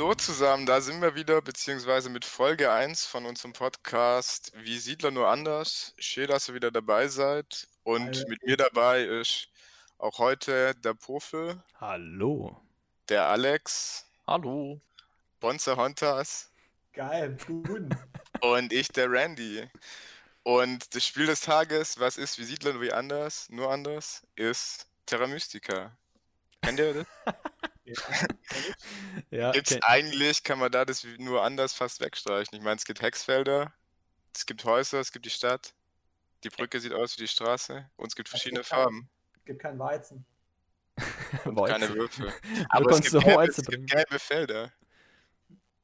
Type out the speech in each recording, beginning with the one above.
Hallo zusammen, da sind wir wieder, beziehungsweise mit Folge 1 von unserem Podcast Wie Siedler nur anders. Schön, dass ihr wieder dabei seid. Und Hallo. mit mir dabei ist auch heute der Pofel, Hallo. der Alex, Hallo. Bonzer Hontas Geil, gut. und ich, der Randy. Und das Spiel des Tages, was ist Wie Siedler nur wie anders, nur anders, ist Terra Mystica. Kennt ihr das? Ja, Gibt's kenn- eigentlich, kann man da das nur anders fast wegstreichen. Ich meine, es gibt Hexfelder, es gibt Häuser, es gibt die Stadt, die Brücke sieht aus wie die Straße und es gibt verschiedene gibt kein- Farben, gibt kein Weizen. Weizen. keine Würfel. Du Aber es kannst gibt, gelbe, Weizen es bringen. gibt gelbe Felder.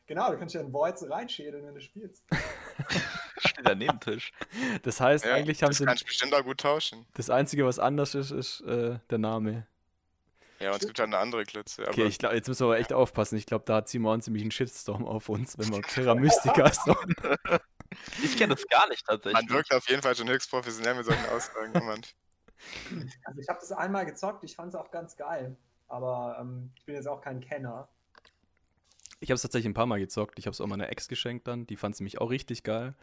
Genau, du kannst ja einen Weizen reinschädeln, wenn du spielst. Steht am Nebentisch. Das heißt, Ja, eigentlich haben das sie. kannst du bestimmt auch gut tauschen. Das Einzige, was anders ist, ist äh, der Name. Ja, und es gibt halt eine andere Klötze. Aber Okay, ich glaub, jetzt müssen wir aber echt aufpassen. Ich glaube, da hat Simon ziemlich einen Shitstorm auf uns, wenn wir Terra Mystica so. Ich kenne das gar nicht tatsächlich. man wirkt auf jeden Fall schon höchst professionell mit solchen Aussagen. Jemand. Also ich habe das einmal gezockt, ich fand es auch ganz geil. Aber ähm, ich bin jetzt auch kein Kenner. Ich habe es tatsächlich ein paar Mal gezockt. Ich habe es auch meiner Ex geschenkt dann. Die fand es nämlich auch richtig geil.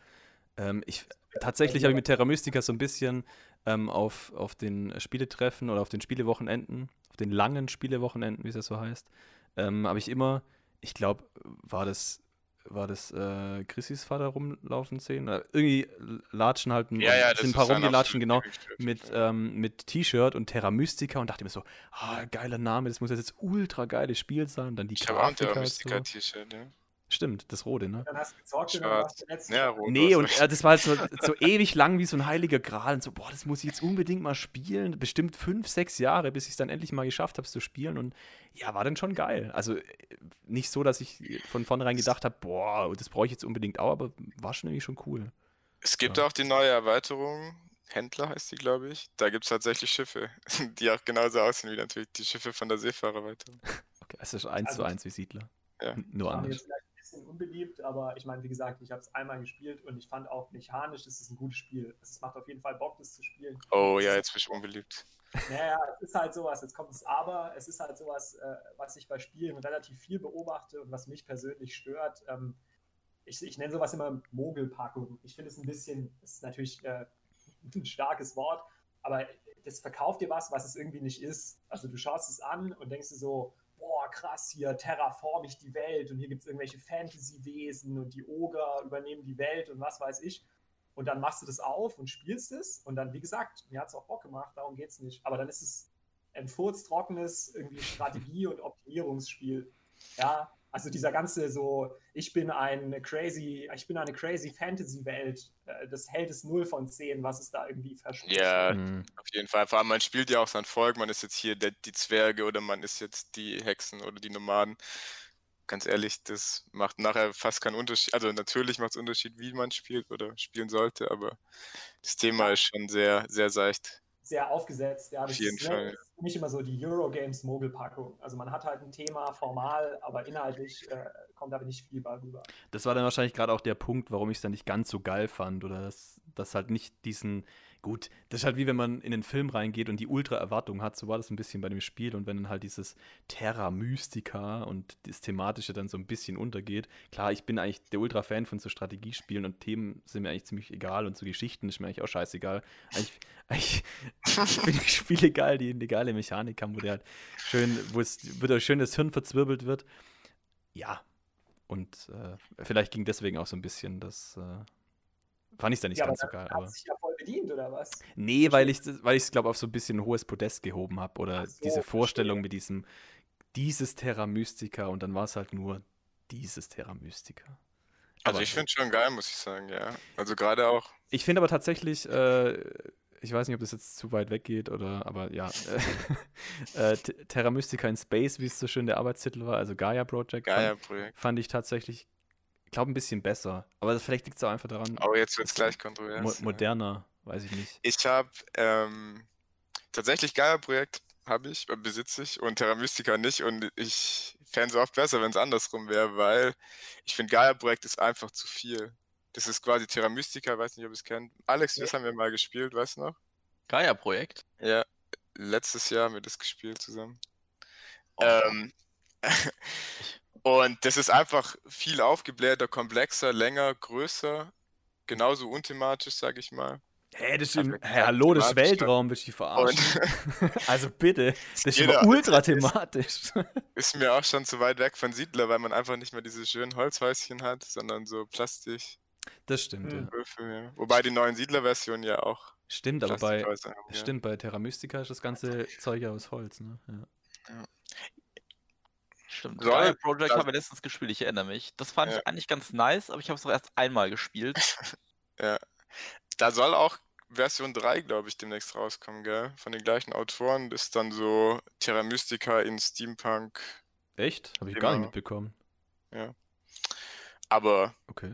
Ähm, ich, tatsächlich habe ich mit Terra Mystica so ein bisschen ähm, auf, auf den Spieletreffen oder auf den Spielewochenenden, auf den langen Spielewochenenden, wie es ja so heißt, ähm, habe ich immer, ich glaube, war das, war das äh, Chrissys Vater rumlaufen sehen? Oder irgendwie latschen halt ein, Ja, ja, sind ein paar rumgelatschen, genau mit, ähm, mit T-Shirt und Terra Mystica und dachte mir so, ah, geiler Name, das muss jetzt ultra geiles Spiel sein. Dann die Ich habe auch ein Grafik Terra halt Mystica. T-Shirt, ja. Stimmt, das rote, ne? Dann hast du gezockt und dann Schwarz. warst du letztes Ja, rot. Nee, und äh, das war halt so, so ewig lang wie so ein heiliger Gral. Und so, boah, das muss ich jetzt unbedingt mal spielen. Bestimmt fünf, sechs Jahre, bis ich es dann endlich mal geschafft habe, es zu spielen. Und ja, war dann schon geil. Also äh, nicht so, dass ich von vornherein gedacht habe, boah, das brauche ich jetzt unbedingt auch, aber war schon irgendwie schon cool. Es gibt Ja. auch die neue Erweiterung, Händler heißt die, glaube ich. Da gibt es tatsächlich Schiffe, die auch genauso aussehen wie natürlich die Schiffe von der Seefahrerweiterung. Okay, es ist eins Also- zu eins wie Siedler. Ja. Nur anders. jetzt bisschen unbeliebt, aber ich meine, wie gesagt, ich habe es einmal gespielt und ich fand auch mechanisch, es ist ein gutes Spiel. Es macht auf jeden Fall Bock, das zu spielen. Oh Es ja, jetzt bin ich unbeliebt. Naja, es ist halt sowas, jetzt kommt das Aber, es ist halt sowas, äh, was ich bei Spielen relativ viel beobachte und was mich persönlich stört. Ähm, ich, ich nenne sowas immer Mogelpackung. Ich finde es ein bisschen, es ist natürlich äh, ein starkes Wort, aber das verkauft dir was, was es irgendwie nicht ist. Also du schaust es an und denkst dir so, krass, hier terraform ich die Welt und hier gibt es irgendwelche Fantasy-Wesen und die Oger übernehmen die Welt und was weiß ich. Und dann machst du das auf und spielst es. Und dann, wie gesagt, mir hat es auch Bock gemacht, darum geht es nicht. Aber dann ist es ein furztrockenes irgendwie Strategie- und Optimierungsspiel. Ja, also dieser ganze so, ich bin ein crazy, ich bin eine crazy Fantasy-Welt, äh, das hält es 0 von 10, was es da irgendwie verspricht. Ja, Mhm. auf jeden Fall. Vor allem, man spielt ja auch sein Volk. Man ist jetzt hier der, die Zwerge oder man ist jetzt die Hexen oder die Nomaden. Ganz ehrlich, das macht nachher fast keinen Unterschied. Also natürlich macht es Unterschied, wie man spielt oder spielen sollte, aber das Thema ist schon sehr, sehr seicht. Sehr aufgesetzt, ja. Das Auf jeden ist, Fall. Ne, ist nicht immer so die Eurogames-Mogelpackung. Also man hat halt ein Thema formal, aber inhaltlich äh, kommt aber nicht viel bei rüber. Das war dann wahrscheinlich gerade auch der Punkt, warum ich es dann nicht ganz so geil fand. Oder dass das halt nicht diesen. Gut, das ist halt wie wenn man in den Film reingeht und die Ultra-Erwartung hat. So war das ein bisschen bei dem Spiel. Und wenn dann halt dieses Terra Mystica und das Thematische dann so ein bisschen untergeht. Klar, ich bin eigentlich der Ultra-Fan von so Strategiespielen und Themen sind mir eigentlich ziemlich egal. Und so Geschichten ist mir eigentlich auch scheißegal. Eigentlich, eigentlich finde ich Spiele geil, die eine geile Mechanik haben, wo der halt schön, wo es da schön das Hirn verzwirbelt wird. Ja, und äh, vielleicht ging deswegen auch so ein bisschen das. Äh, fand ich dann nicht ja, ganz so aber geil. hat Aber sich ja bedient, oder was? nee, weil ich weil ich es glaube auf so ein bisschen ein hohes Podest gehoben habe oder so, diese Vorstellung verstehe. mit diesem dieses Terra Mystica und dann war es halt nur dieses Terra Mystica. Also Aber- ich finde es schon geil, muss ich sagen, ja. Also gerade auch. Ich finde aber tatsächlich, äh, ich weiß nicht, ob das jetzt zu weit weggeht oder, aber ja, äh, Terra Mystica in Space, wie es so schön der Arbeitstitel war, also Gaia Project, fand, Gaia-Projekt. fand ich tatsächlich, glaube ein bisschen besser. Aber vielleicht liegt es auch einfach daran, Aber jetzt wird es gleich kontrovers. mo ja. moderner, weiß ich nicht. Ich habe ähm, tatsächlich Gaia-Projekt habe ich, äh, besitze ich und Terra Mystica nicht und ich fände es oft besser, wenn es andersrum wäre, weil ich finde Gaia-Projekt ist einfach zu viel. Das ist quasi Terra Mystica, weiß nicht, ob ihr es kennt. Alex, das haben wir mal gespielt, weißt du noch? Gaia-Projekt. Ja, letztes Jahr haben wir das gespielt zusammen. Oh. Ähm, Und das ist einfach viel aufgeblähter, komplexer, länger, größer, genauso unthematisch, sag ich mal. Hä, das ist Also, im, hä, hallo, das ist Weltraum, willst du dich verarschen? also bitte, das ist Jeder- ultra thematisch. Ist mir auch schon zu weit weg von Siedler, weil man einfach nicht mehr diese schönen Holzhäuschen hat, sondern so Plastik. Das stimmt, Hm. ja. Würfel, ja. Wobei die neuen Siedler-Versionen ja auch Stimmt, aber bei, haben. Ja. stimmt, bei Terra Mystica ist das ganze Zeug ja aus Holz, ne? Ja. Stimmt. Soll- Gaia Project das- haben wir letztens gespielt, ich erinnere mich. Das fand Ja. ich eigentlich ganz nice, aber ich habe es auch erst einmal gespielt. Da soll auch Version 3, glaube ich, demnächst rauskommen, gell? Von den gleichen Autoren. Das ist dann so Terra Mystica in Steampunk. Echt? Habe ich gar nicht Genau. mitbekommen. Aber Okay.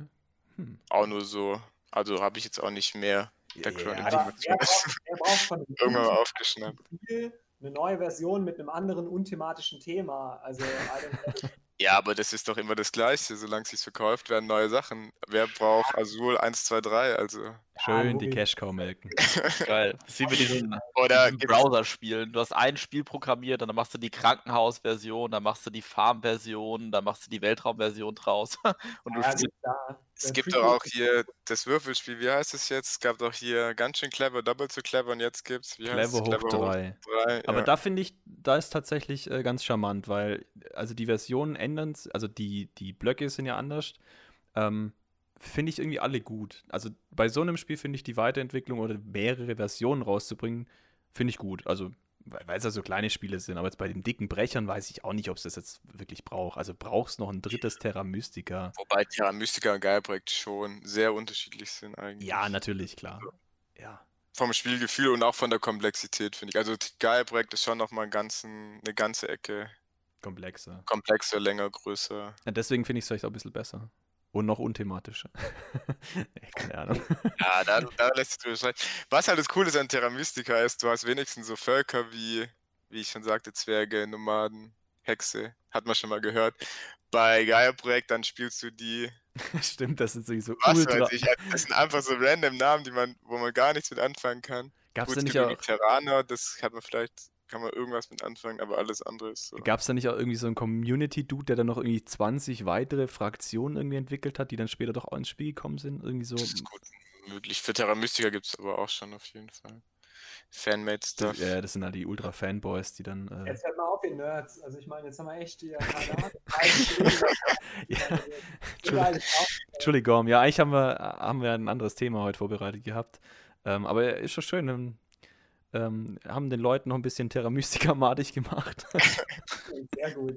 Hm. auch nur so. Also habe ich jetzt auch nicht mehr Der Chronicle. Ja, von dem irgendwann mal aufgeschnappt. Eine neue Version mit einem anderen unthematischen Thema. Also, I don't know. Ja, aber das ist doch immer das Gleiche. Solange es sich verkauft, werden neue Sachen. Wer braucht Azul 1, 2, 3? Also. Schön die logisch. Cash-Cow melken. Geil. Das ist wie mit diesen, Oder diesen Browser-Spielen. Du hast ein Spiel programmiert, dann machst du die Krankenhaus-Version, dann machst du die Farm-Version, dann machst du die Weltraum-Version draus. Und du Ja, spielst da, Es gibt doch auch hier das Würfelspiel, wie heißt es jetzt? Es gab doch hier ganz schön clever, doppelt so clever und jetzt gibt's, wie heißt Clever es? hoch 3. 3. Aber ja. da finde ich, da ist tatsächlich äh, ganz charmant, weil also die Versionen ändern, also die, die Blöcke sind ja anders. Ähm, finde ich irgendwie alle gut. Also bei so einem Spiel finde ich die Weiterentwicklung oder mehrere Versionen rauszubringen, finde ich gut. Also weil es ja so kleine Spiele sind, aber jetzt bei den dicken Brechern weiß ich auch nicht, ob es das jetzt wirklich braucht. Also brauchst noch ein drittes Terra Mystica. Wobei Terra Mystica und Gaia Projekt schon sehr unterschiedlich sind eigentlich. Ja, natürlich, klar. Ja. Vom Spielgefühl und auch von der Komplexität, finde ich. Also Gaia Projekt ist schon nochmal ganzen, eine ganze Ecke Komplexer. komplexer, länger, größer. Ja, deswegen finde ich es vielleicht auch ein bisschen besser. Und noch unthematischer. Ey, Keine Ahnung. Ja, da, da lässt sich drüber streiten. Was halt das Coole ist an Terra Mystica ist, du hast wenigstens so Völker wie, wie ich schon sagte, Zwerge, Nomaden, Hexe, hat man schon mal gehört. Bei Gaia Projekt dann spielst du die, Stimmt, das sind so was ultra. weiß ich, das sind einfach so random Namen, die man, wo man gar nichts mit anfangen kann. Da es nicht gibt auch, Terraner, das hat man vielleicht, kann man irgendwas mit anfangen, aber alles andere ist so. gab's da nicht auch irgendwie so einen Community-Dude, der dann noch irgendwie 20 weitere Fraktionen irgendwie entwickelt hat, die dann später doch auch ins Spiel gekommen sind? Irgendwie so. Das ist gut möglich. Für Terra Mystica gibt es aber auch schon auf jeden Fall. Fanmade Stuff. Ja, das sind halt die Ultra-Fanboys, die dann. Äh, Jetzt hört mal auf, ihr Nerds. Also ich meine, jetzt haben wir echt hier keine Ahnung. 30 Minuten. ja, überall ist auch- Entschuldigung, ja, eigentlich haben wir, haben wir ein anderes Thema heute vorbereitet gehabt. Ähm, aber ist schon schön. Ähm, haben den Leuten noch ein bisschen Terra Mystica madig gemacht. Sehr gut.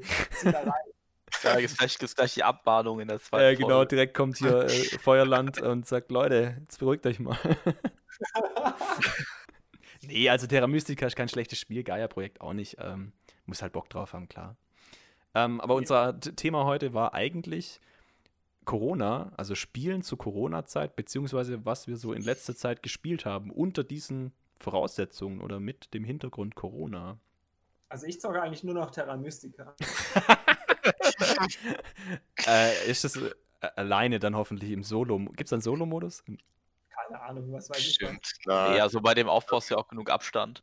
Ja, gibt's gleich, gibt's gleich die Abmahnung in der zweiten äh, genau, Folge. direkt kommt hier äh, Feuerland und sagt, Leute, jetzt beruhigt euch mal. nee, also Terra Mystica ist kein schlechtes Spiel, Gaia-Projekt auch nicht. Ähm, muss halt Bock drauf haben, klar. Ähm, aber Ja. unser Thema heute war eigentlich Corona, also Spielen zur Corona-Zeit, beziehungsweise was wir so in letzter Zeit gespielt haben, unter diesen Voraussetzungen oder mit dem Hintergrund Corona. Also ich zocke eigentlich nur noch Terra Mystica. äh, ist das äh, alleine dann hoffentlich im Solo? Gibt es einen Solo-Modus? Keine Ahnung, was weiß ich. Stimmt. Na, Ja, so bei dem Aufbau ist ja auch genug Abstand.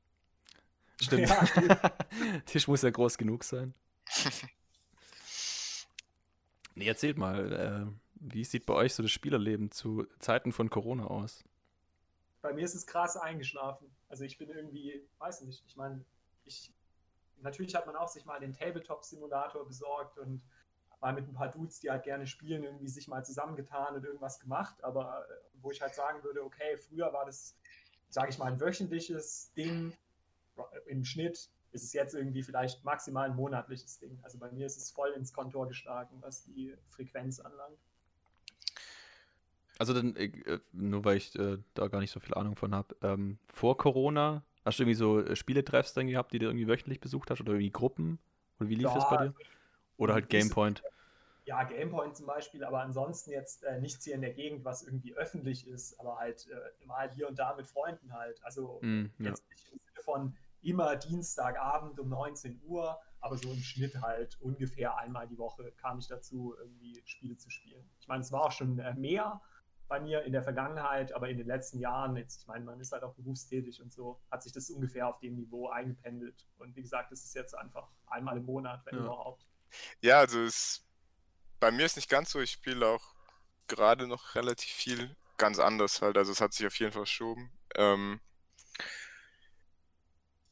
Stimmt. Ja, Tisch muss ja groß genug sein. nee, erzählt mal, äh, wie sieht bei euch so das Spielerleben zu Zeiten von Corona aus? Bei mir ist es krass eingeschlafen. Also ich bin irgendwie, weiß nicht, ich meine, ich, natürlich hat man auch sich mal den Tabletop-Simulator besorgt und mal mit ein paar Dudes, die halt gerne spielen, irgendwie sich mal zusammengetan und irgendwas gemacht. Aber äh, wo ich halt sagen würde, okay, früher war das, sage ich mal, ein wöchentliches Ding. Im Schnitt ist es jetzt irgendwie vielleicht maximal ein monatliches Ding. Also bei mir ist es voll ins Kontor geschlagen, was die Frequenz anlangt. Also dann, äh, nur weil ich äh, da gar nicht so viel Ahnung von habe, ähm, vor Corona hast du irgendwie so äh, Spieletreffs dann gehabt, die du irgendwie wöchentlich besucht hast oder irgendwie Gruppen? Oder wie lief Ja, das bei dir? Oder halt Gamepoint? ja, Gamepoint zum Beispiel, aber ansonsten jetzt äh, nichts hier in der Gegend, was irgendwie öffentlich ist, aber halt äh, mal hier und da mit Freunden halt. Also Mm, ja. jetzt nicht im Sinne von immer Dienstagabend um 19 Uhr, aber so im Schnitt halt ungefähr einmal die Woche kam ich dazu, irgendwie Spiele zu spielen. Ich meine, es war auch schon äh, mehr bei mir in der Vergangenheit, aber in den letzten Jahren, jetzt, ich meine, man ist halt auch berufstätig und so, hat sich das ungefähr auf dem Niveau eingependelt. Und wie gesagt, es ist jetzt einfach einmal im Monat, wenn Ja. überhaupt. Ja, also es bei mir ist nicht ganz so. Ich spiele auch gerade noch relativ viel ganz anders halt. Also es hat sich auf jeden Fall verschoben. Ähm,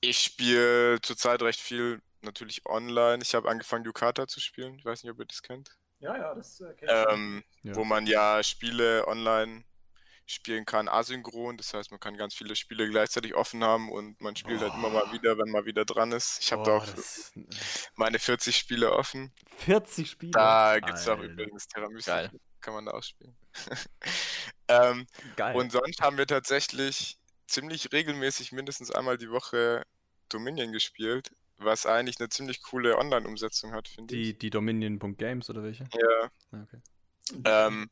ich spiele zurzeit recht viel natürlich online. Ich habe angefangen, Yukata zu spielen. Ich weiß nicht, ob ihr das kennt. Ja, ja, das äh, kenne ich. Ähm, Ja. Wo man ja Spiele online spielen kann, asynchron. Das heißt, man kann ganz viele Spiele gleichzeitig offen haben und man spielt halt immer mal wieder, wenn man wieder dran ist. Ich habe da auch das- meine 40 Spiele offen. 40 Spiele. Da gibt es auch übrigens Terra Mystica. Geil. Kann man da auch spielen. ähm, Geil. und sonst haben wir tatsächlich ziemlich regelmäßig mindestens einmal die Woche Dominion gespielt, was eigentlich eine ziemlich coole Online-Umsetzung hat, finde ich. die, die Dominion.games oder welche? Ja. Okay. Ähm,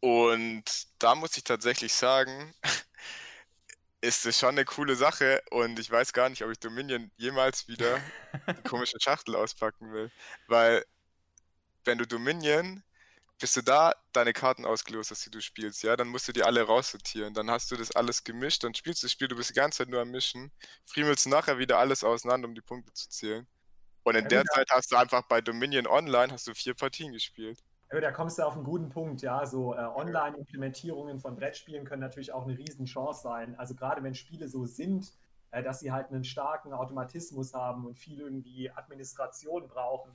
und da muss ich tatsächlich sagen, ist es schon eine coole Sache und ich weiß gar nicht, ob ich Dominion jemals wieder die komische Schachtel auspacken will. Weil, wenn du Dominion, bis du da deine Karten ausgelost hast, die du spielst, ja, dann musst du die alle raussortieren. Dann hast du das alles gemischt, dann spielst du das Spiel, du bist die ganze Zeit nur am Mischen, friemelst nachher wieder alles auseinander, um die Punkte zu zählen. Und in Ja, der Zeit hast du einfach bei Dominion Online hast du vier Partien gespielt. Ja, da kommst du auf einen guten Punkt, ja. So äh, Online-Implementierungen von Brettspielen können natürlich auch eine Riesenchance sein. Also gerade wenn Spiele so sind, äh, dass sie halt einen starken Automatismus haben und viel irgendwie Administration brauchen,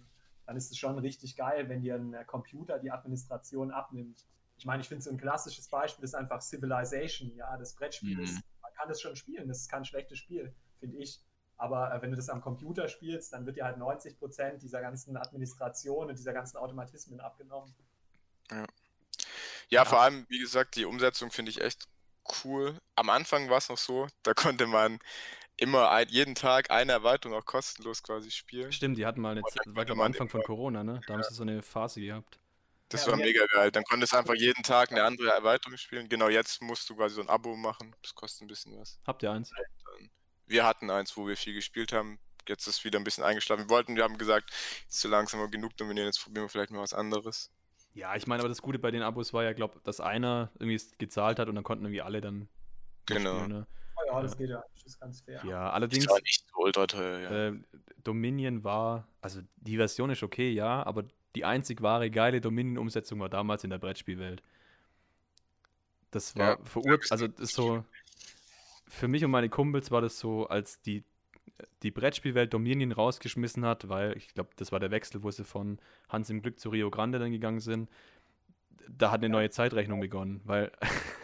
dann ist es schon richtig geil, wenn dir ein äh, Computer die Administration abnimmt. Ich meine, ich finde so ein klassisches Beispiel ist einfach Civilization, ja, das Brettspiel Mhm. ist, man kann es schon spielen, das ist kein schlechtes Spiel, finde ich. Aber äh, wenn du das am Computer spielst, dann wird dir halt 90 Prozent dieser ganzen Administration und dieser ganzen Automatismen abgenommen. Ja, vor allem, wie gesagt, die Umsetzung finde ich echt cool. Am Anfang war es noch so, da konnte man immer ein, jeden Tag eine Erweiterung auch kostenlos quasi spielen. Stimmt, die hatten mal eine Zeit, war glaube am Anfang von Corona, ne? Da haben sie so eine Phase gehabt. Das Ja, war mega geil. Dann konntest du einfach jeden Tag eine andere Erweiterung spielen. Genau, jetzt musst du quasi so ein Abo machen. Das kostet ein bisschen was. Habt ihr eins? Wir hatten eins, wo wir viel gespielt haben. Jetzt ist wieder ein bisschen eingeschlafen. Wir wollten, wir haben gesagt, ist zu langsam mal genug dominieren, jetzt probieren wir vielleicht mal was anderes. Ja, ich meine, aber das Gute bei den Abos war ja, glaube dass einer irgendwie es gezahlt hat und dann konnten irgendwie alle dann Genau. mitspielen, ne? Oh ja, das geht ja, das ist ganz fair. Ja, Das allerdings, war nicht so ultra teuer, ja. äh, Dominion war, also die Version ist okay, ja, aber die einzig wahre geile Dominion-Umsetzung war damals in der Brettspielwelt. Das war Ja, verurteilt, also das ist so, für mich und meine Kumpels war das so, als die, die Brettspielwelt Dominion rausgeschmissen hat, weil ich glaube, das war der Wechsel, wo sie von Hans im Glück zu Rio Grande dann gegangen sind. Da hat eine neue Zeitrechnung begonnen, weil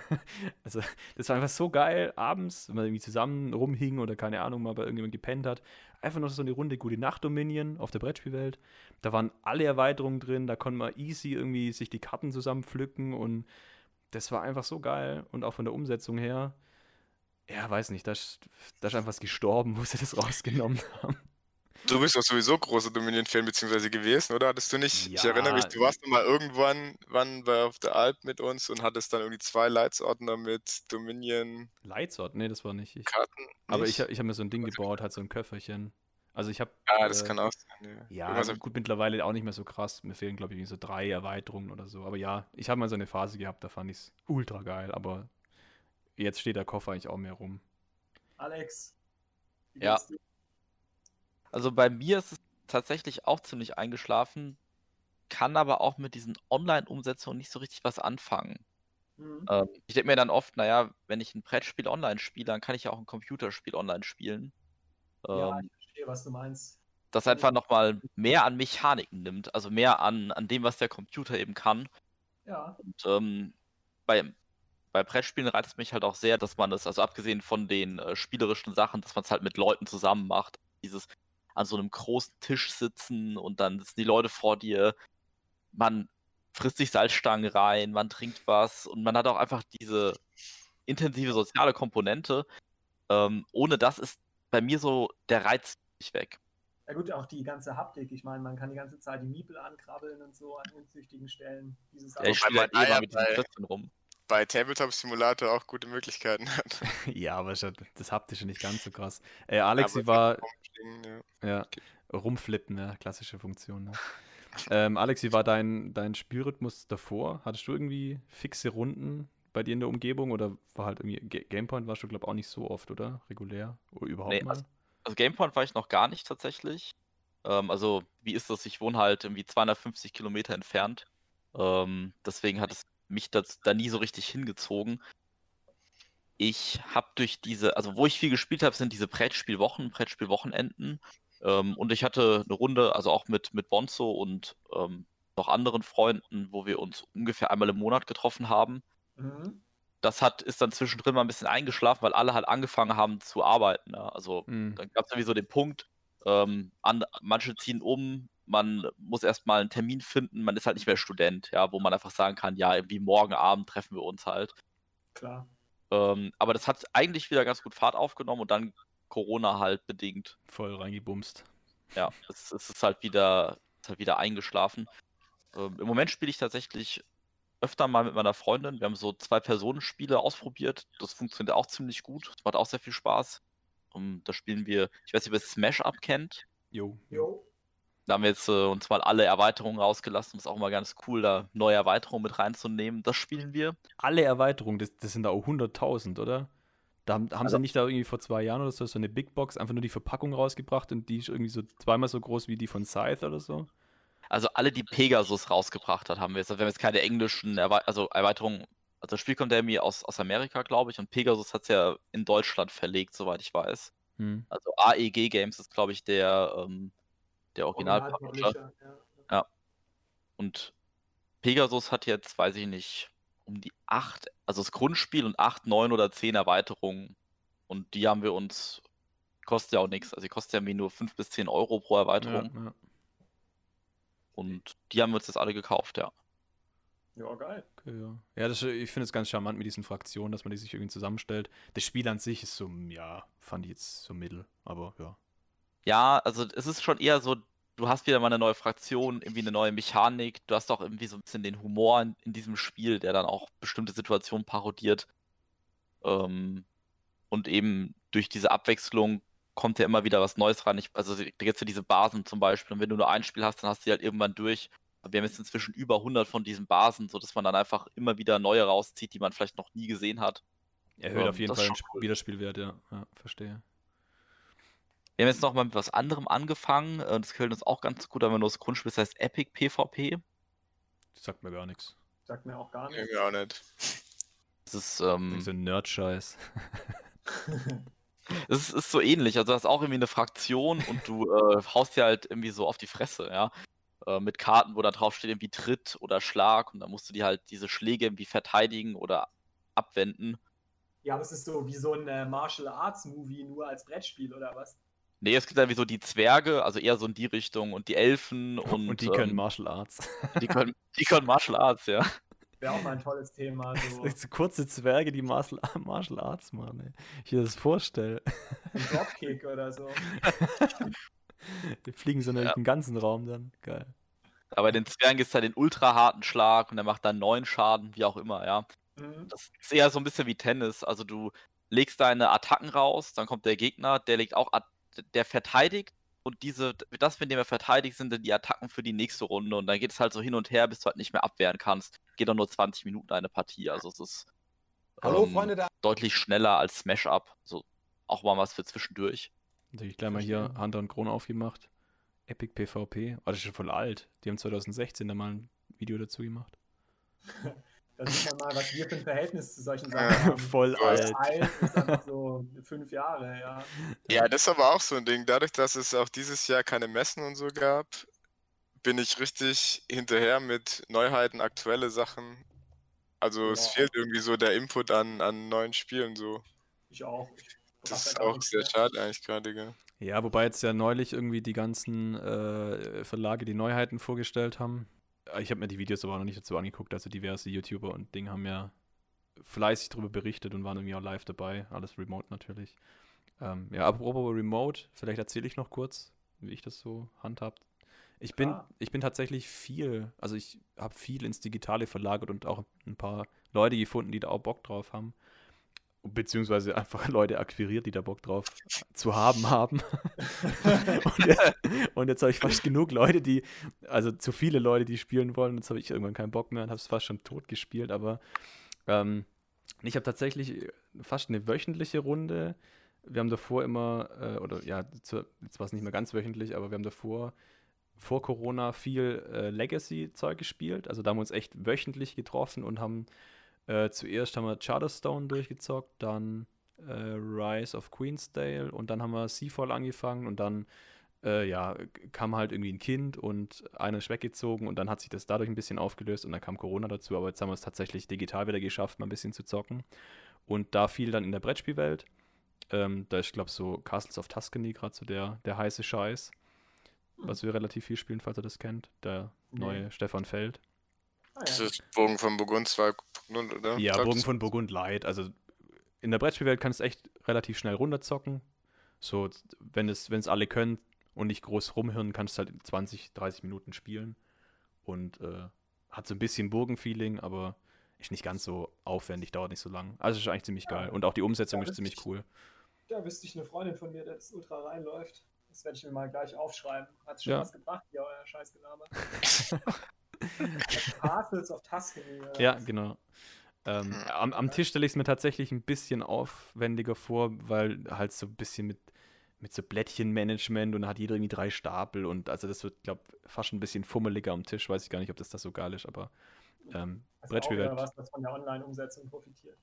also das war einfach so geil, abends, wenn man irgendwie zusammen rumhing oder keine Ahnung, mal bei irgendjemandem gepennt hat. Einfach noch so eine Runde Gute Nacht Dominion auf der Brettspielwelt. Da waren alle Erweiterungen drin, da konnte man easy irgendwie sich die Karten zusammen pflücken und das war einfach so geil und auch von der Umsetzung her. Ja, weiß nicht, da ist, da ist einfach was gestorben, wo sie das rausgenommen haben. Du bist doch sowieso großer Dominion-Fan beziehungsweise gewesen, oder? Hattest du nicht? Ich Ja. erinnere mich, du warst noch mal irgendwann wann bei auf der Alp mit uns und hattest dann irgendwie zwei Leitsordner mit Dominion-Karten. Lightsword? Nee, das war nicht ich. Aber ich, nicht? hab- ich habe mir so ein Ding gebaut, halt so ein Köfferchen. Also ich habe. Ah, das äh, kann auch sein. Ja, Irgendwas also gut, mittlerweile auch nicht mehr so krass. Mir fehlen, glaube ich, so drei Erweiterungen oder so. Aber ja, ich habe mal so eine Phase gehabt, da fand ich es ultra geil. Aber jetzt steht der Koffer eigentlich auch mehr rum. Alex, wie Ja. dir? Also bei mir ist es tatsächlich auch ziemlich eingeschlafen, kann aber auch mit diesen Online-Umsetzungen nicht so richtig was anfangen. Mhm. Ähm, ich denke mir dann oft, naja, wenn ich ein Brettspiel online spiele, dann kann ich ja auch ein Computerspiel online spielen. Ja, Ähm, ich verstehe, was du meinst. das einfach nochmal mehr an Mechaniken nimmt, also mehr an, an dem, was der Computer eben kann. Ja, Und ähm, bei, bei Brettspielen reizt mich halt auch sehr, dass man es, also abgesehen von den äh, spielerischen Sachen, dass man es halt mit Leuten zusammen macht. Dieses an so einem großen Tisch sitzen und dann sitzen die Leute vor dir, man frisst sich Salzstangen rein, man trinkt was und man hat auch einfach diese intensive soziale Komponente. Ähm, ohne das ist bei mir so der Reiz nicht weg. ja gut, auch die ganze Haptik. Ich meine, man kann die ganze Zeit die Miepel ankrabbeln und so an unzüchtigen Stellen. Dieses Ja, ich spiele halt eh mal mit diesen bei- Klötzchen rum. Bei Tabletop Simulator auch gute Möglichkeiten hat. ja, aber das Haptische nicht ganz so krass. Äh, Alex, sie war. ja. Ja, rumflippen, ja, klassische Funktion. Ne? ähm, Alex, wie war dein, dein Spielrhythmus davor? Hattest du irgendwie fixe Runden bei dir in der Umgebung oder war halt irgendwie. Ga- Gamepoint warst du, glaube ich, auch nicht so oft, oder? Regulär? Oder überhaupt Nee, mal? also- Also Gamepoint war ich noch gar nicht tatsächlich. Ähm, also, wie ist das? Ich wohne halt irgendwie 250 Kilometer entfernt. Ähm, deswegen hat es mich das, da nie so richtig hingezogen. Ich habe durch diese, also wo ich viel gespielt habe, sind diese Brettspielwochen, Brettspielwochenenden. Ähm, und ich hatte eine Runde, also auch mit, mit Bonzo und ähm, noch anderen Freunden, wo wir uns ungefähr einmal im Monat getroffen haben. Mhm. Das hat, ist dann zwischendrin mal ein bisschen eingeschlafen, weil alle halt angefangen haben zu arbeiten. Ne? Also mhm. dann gab es irgendwie so den Punkt, ähm, an, manche ziehen um, man muss erstmal einen Termin finden, man ist halt nicht mehr Student, ja, wo man einfach sagen kann, ja, irgendwie morgen Abend treffen wir uns halt. Klar. Ähm, aber das hat eigentlich wieder ganz gut Fahrt aufgenommen und dann Corona halt bedingt. Voll reingebumst. Ja, es, es ist halt wieder, ist halt wieder eingeschlafen. Ähm, Im Moment spiele ich tatsächlich öfter mal mit meiner Freundin. Wir haben so zwei Personenspiele ausprobiert. Das funktioniert auch ziemlich gut. Das macht auch sehr viel Spaß. Um, da spielen wir, ich weiß nicht, ob ihr Smash Up kennt. Jo. Jo. Da haben wir jetzt äh, uns mal alle Erweiterungen rausgelassen. Ist auch mal ganz cool, da neue Erweiterungen mit reinzunehmen. Das spielen wir. Alle Erweiterungen, das, das sind da auch 100.000, oder? Da haben, haben also, sie nicht da irgendwie vor zwei Jahren oder so so eine Big Box einfach nur die Verpackung rausgebracht und die ist irgendwie so zweimal so groß wie die von Scythe oder so? Also alle, die Pegasus rausgebracht hat, haben wir jetzt. Also wir haben jetzt keine englischen Erwe also Erweiterungen. Also das Spiel kommt ja irgendwie aus, aus Amerika, glaube ich, und Pegasus hat es ja in Deutschland verlegt, soweit ich weiß. Hm. Also AEG Games ist, glaube ich, der ähm, der Original, Original ja. ja. Und Pegasus hat jetzt, weiß ich nicht, um die acht, also das Grundspiel und acht, neun oder zehn Erweiterungen. Und die haben wir uns, kostet ja auch nichts. Also die kostet ja irgendwie nur fünf bis zehn Euro pro Erweiterung. Ja, ja. Und die haben wir uns jetzt alle gekauft, ja. Ja, geil. Okay, ja. ja das, ich finde es ganz charmant mit diesen Fraktionen, dass man die sich irgendwie zusammenstellt. Das Spiel an sich ist so, ja, fand ich jetzt so mittel, aber ja. Ja, also es ist schon eher so, du hast wieder mal eine neue Fraktion, irgendwie eine neue Mechanik, du hast auch irgendwie so ein bisschen den Humor in, in diesem Spiel, der dann auch bestimmte Situationen parodiert. Ähm, und eben durch diese Abwechslung kommt ja immer wieder was Neues ran. Ich, also da gibt es ja diese Basen zum Beispiel und wenn du nur ein Spiel hast, dann hast du die halt irgendwann durch. Wir haben jetzt inzwischen über 100 von diesen Basen, sodass man dann einfach immer wieder neue rauszieht, die man vielleicht noch nie gesehen hat. Erhöht ähm, auf jeden Fall den cool. Wiederspielwert, ja. ja, verstehe. Wir haben jetzt noch mal mit was anderem angefangen. Äh, das gefällt uns auch ganz gut, aber nur das Grundspiel, das heißt Epic PvP. Das sagt mir gar nichts. Sagt mir auch gar nichts. Nee, auch nicht. Das ist, ähm, so ein Nerd-Scheiß. Es ist, ist, so ähnlich. Also, du hast auch irgendwie eine Fraktion und du äh, haust dir halt irgendwie so auf die Fresse, ja. Äh, mit Karten, wo da drauf steht, irgendwie Tritt oder Schlag und dann musst du dir halt diese Schläge irgendwie verteidigen oder abwenden. Ja, aber es ist so wie so ein äh, Martial Arts Movie, nur als Brettspiel oder was? Nee, es gibt irgendwie so die Zwerge, also eher so in die Richtung und die Elfen und. Und die können ähm, Martial Arts. Die können, die können Martial Arts, ja. Wäre auch mal ein tolles Thema. So. kurze Zwerge, die Martial, Martial Arts machen, ey. Ich mir das vorstelle. Ein Dropkick oder so. Die fliegen so ja. den ganzen Raum dann. Geil. Aber den Zwergen gibt es halt den ultra harten Schlag und der macht dann neun Schaden, wie auch immer, ja. Mhm. Das ist eher so ein bisschen wie Tennis. Also du legst deine Attacken raus, dann kommt der Gegner, der legt auch der verteidigt und diese, das, mit dem er verteidigt, sind dann die Attacken für die nächste Runde und dann geht es halt so hin und her, bis du halt nicht mehr abwehren kannst. Geht dann nur 20 Minuten eine Partie, also es ist Hallo, ähm, Freunde, da deutlich schneller als Smash Up. So auch mal was für zwischendurch. Natürlich gleich mal hier Hunter und Krone aufgemacht. Epic PvP. Oh, das ist schon voll alt. Die haben 2016 da mal ein Video dazu gemacht. Da sieht man mal, was wir für ein Verhältnis zu solchen Sachen haben. Voll alt. alt ist einfach so fünf Jahre, ja. Ja, das ist aber auch so ein Ding. Dadurch, dass es auch dieses Jahr keine Messen und so gab, bin ich richtig hinterher mit Neuheiten, aktuelle Sachen. Also ja. es fehlt irgendwie so der Input an, an neuen Spielen so. Ich auch. Ich das ist auch sehr mehr. schade eigentlich gerade, gell? Ja, wobei jetzt ja neulich irgendwie die ganzen äh, Verlage die Neuheiten vorgestellt haben. Ich habe mir die Videos aber noch nicht dazu angeguckt. Also diverse YouTuber und Ding haben ja fleißig darüber berichtet und waren irgendwie auch live dabei. Alles remote natürlich. Ähm, ja, apropos Remote, vielleicht erzähle ich noch kurz, wie ich das so handhabt. Ich bin, ich bin tatsächlich viel, also ich habe viel ins Digitale verlagert und auch ein paar Leute gefunden, die da auch Bock drauf haben beziehungsweise einfach Leute akquiriert, die da Bock drauf zu haben haben. und, jetzt, und jetzt habe ich fast genug Leute, die, also zu viele Leute, die spielen wollen. Jetzt habe ich irgendwann keinen Bock mehr und habe es fast schon tot gespielt. Aber ähm, ich habe tatsächlich fast eine wöchentliche Runde wir haben davor immer, äh, oder ja, zu, jetzt war es nicht mehr ganz wöchentlich, aber wir haben davor vor Corona viel äh, Legacy-Zeug gespielt. Also da haben wir uns echt wöchentlich getroffen und haben äh, zuerst haben wir Charterstone durchgezockt, dann äh, Rise of Queensdale und dann haben wir Seafall angefangen und dann äh, ja, kam halt irgendwie ein Kind und einer ist weggezogen und dann hat sich das dadurch ein bisschen aufgelöst und dann kam Corona dazu, aber jetzt haben wir es tatsächlich digital wieder geschafft, mal ein bisschen zu zocken. Und da fiel dann in der Brettspielwelt, ähm, da ist, glaube ich, so Castles of Tuscany gerade so der, der heiße Scheiß, was wir relativ viel spielen, falls ihr das kennt, der neue Stefan Feld. Ah. Das ist Bogen von Burgund 2.0, oder? Ja, Bogen von Burgund Light. Also in der Brettspielwelt kannst du echt relativ schnell runterzocken. So, wenn es, wenn es alle können und nicht groß rumhören, kannst du halt 20, 30 Minuten spielen. Und äh, hat so ein bisschen Burgenfeeling, aber ist nicht ganz so aufwendig, dauert nicht so lang. Also ist eigentlich ziemlich geil. Und auch die Umsetzung ist ziemlich ich, cool. Da wüsste ich eine Freundin von mir, das ultra reinläuft. Das werde ich mir mal gleich aufschreiben. Hat schon ja. was gebracht, ja, euer Scheißgelaber. Castles of Tuscany. Ja, genau. Ähm, am, am, Tisch stelle ich es mir tatsächlich ein bisschen aufwendiger vor, weil halt so ein bisschen mit, mit so Blättchenmanagement und da hat jeder irgendwie drei Stapel und also das wird, glaube ich, fast ein bisschen fummeliger am Tisch. Weiß ich gar nicht, ob das da so geil ist, aber ähm, Brettspielwelt. Auch was, das von der Online-Umsetzung profitiert.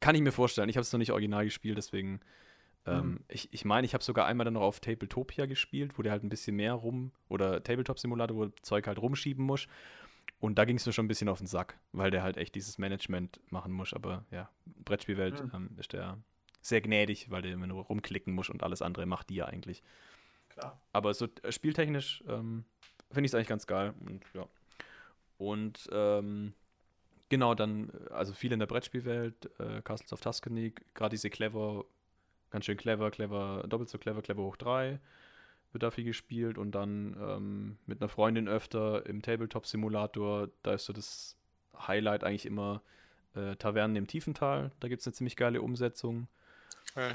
Kann ich mir vorstellen. Ich habe es noch nicht original gespielt, deswegen mhm. ich, ich meine, ich habe sogar einmal dann noch auf Tabletopia gespielt, wo der halt ein bisschen mehr rum, oder Tabletop-Simulator, wo Zeug halt rumschieben muss. Und da ging es mir schon ein bisschen auf den Sack, weil der halt echt dieses Management machen muss. Aber ja, Brettspielwelt mhm. ähm, ist der sehr gnädig, weil der immer nur rumklicken muss und alles andere macht die ja eigentlich. Klar. Aber so äh, spieltechnisch ähm, finde ich es eigentlich ganz geil. Und ja. Und ähm, genau, dann, also viel in der Brettspielwelt, äh, Castles of Tuscany, gerade diese clever ganz schön clever, clever, doppelt so clever, clever hoch 3 wird da viel gespielt und dann ähm, mit einer Freundin öfter im Tabletop-Simulator, da ist so das Highlight eigentlich immer äh, Tavernen im Tiefental, da gibt es eine ziemlich geile Umsetzung. Okay.